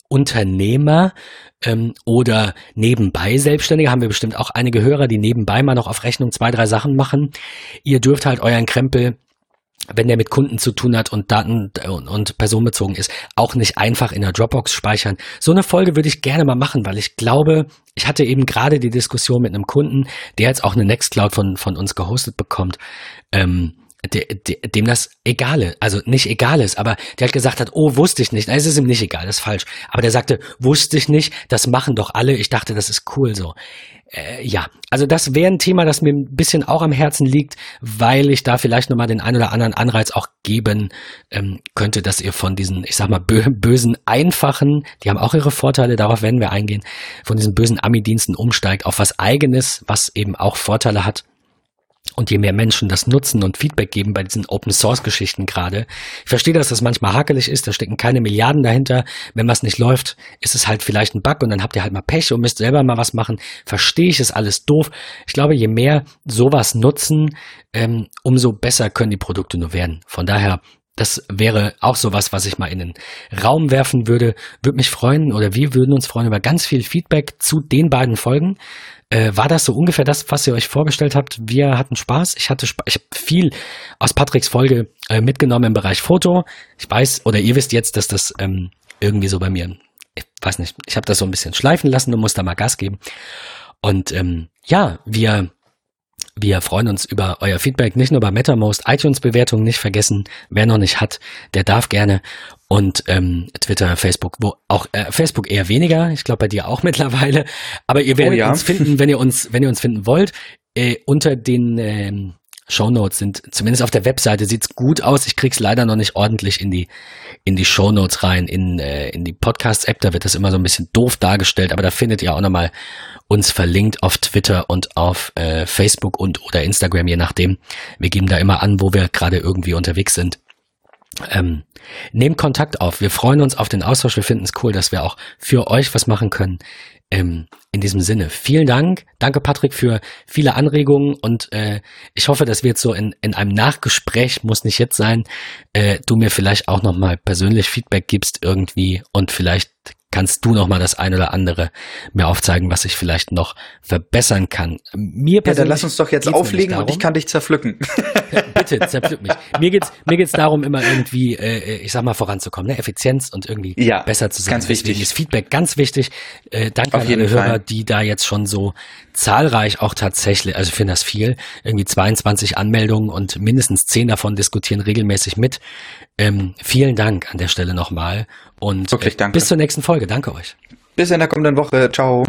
Unternehmer ähm, oder nebenbei Selbstständige, haben wir bestimmt auch einige Hörer, die nebenbei mal noch auf Rechnung zwei, drei Sachen machen. Ihr dürft halt euren Krempel wenn der mit Kunden zu tun hat und Daten und, und personenbezogen ist, auch nicht einfach in der Dropbox speichern. So eine Folge würde ich gerne mal machen, weil ich glaube, ich hatte eben gerade die Diskussion mit einem Kunden, der jetzt auch eine Nextcloud von, von uns gehostet bekommt. Ähm, de, de, dem das egal also nicht egal ist, aber der hat gesagt hat, oh, wusste ich nicht. Nein, es ist ihm nicht egal, das ist falsch. Aber der sagte, wusste ich nicht, das machen doch alle. Ich dachte, das ist cool so. Äh, ja, also das wäre ein Thema, das mir ein bisschen auch am Herzen liegt, weil ich da vielleicht nochmal den ein oder anderen Anreiz auch geben ähm, könnte, dass ihr von diesen, ich sag mal, bö bösen, einfachen, die haben auch ihre Vorteile, darauf werden wir eingehen, von diesen bösen Ami-Diensten umsteigt auf was eigenes, was eben auch Vorteile hat und je mehr Menschen das nutzen und Feedback geben bei diesen Open Source Geschichten gerade. Ich verstehe, dass das manchmal hakelig ist, da stecken keine Milliarden dahinter. Wenn was nicht läuft, ist es halt vielleicht ein Bug und dann habt ihr halt mal Pech und müsst selber mal was machen. Verstehe ich, ist alles doof. Ich glaube, je mehr sowas nutzen, ähm, umso besser können die Produkte nur werden. Von daher das wäre auch sowas, was ich mal in den Raum werfen würde. Würde mich freuen oder wir würden uns freuen über ganz viel Feedback zu den beiden Folgen. Äh, war das so ungefähr das, was ihr euch vorgestellt habt? Wir hatten Spaß. Ich hatte Spaß. Ich habe viel aus Patricks Folge äh, mitgenommen im Bereich Foto. Ich weiß oder ihr wisst jetzt, dass das ähm, irgendwie so bei mir, ich weiß nicht, ich habe das so ein bisschen schleifen lassen und muss da mal Gas geben. Und ähm, ja, wir wir freuen uns über euer Feedback, nicht nur bei MetaMost, iTunes-Bewertungen nicht vergessen. Wer noch nicht hat, der darf gerne. Und ähm, Twitter, Facebook, wo auch äh, Facebook eher weniger. Ich glaube bei dir auch <laughs> mittlerweile. Aber ihr werdet oh ja. uns finden, wenn ihr uns, wenn ihr uns finden wollt, äh, unter den ähm, Shownotes sind, zumindest auf der Webseite sieht's gut aus. Ich krieg's leider noch nicht ordentlich in die, in die Shownotes rein, in, äh, in die Podcasts-App. Da wird das immer so ein bisschen doof dargestellt, aber da findet ihr auch nochmal uns verlinkt auf Twitter und auf äh, Facebook und oder Instagram, je nachdem. Wir geben da immer an, wo wir gerade irgendwie unterwegs sind. Ähm, nehmt Kontakt auf. Wir freuen uns auf den Austausch. Wir finden es cool, dass wir auch für euch was machen können. Ähm, in diesem Sinne, vielen Dank. Danke, Patrick, für viele Anregungen und äh, ich hoffe, dass wir jetzt so in, in einem Nachgespräch, muss nicht jetzt sein, äh, du mir vielleicht auch nochmal persönlich Feedback gibst irgendwie und vielleicht kannst du noch mal das ein oder andere mir aufzeigen, was ich vielleicht noch verbessern kann.
Mir ja, dann lass uns doch jetzt auflegen und ich kann dich zerpflücken.
Bitte, zerpflück mich. Mir geht's mir geht's darum immer irgendwie äh, ich sag mal voranzukommen, ne? Effizienz und irgendwie ja, besser zu sein.
Ganz wichtig.
Deswegen ist Feedback ganz wichtig. Äh, danke Auf an alle Hörer, die da jetzt schon so zahlreich auch tatsächlich, also ich finde das viel, irgendwie 22 Anmeldungen und mindestens 10 davon diskutieren regelmäßig mit. Ähm, vielen Dank an der Stelle nochmal und
Wirklich,
äh, bis zur nächsten Folge. Danke euch.
Bis in der kommenden Woche. Ciao.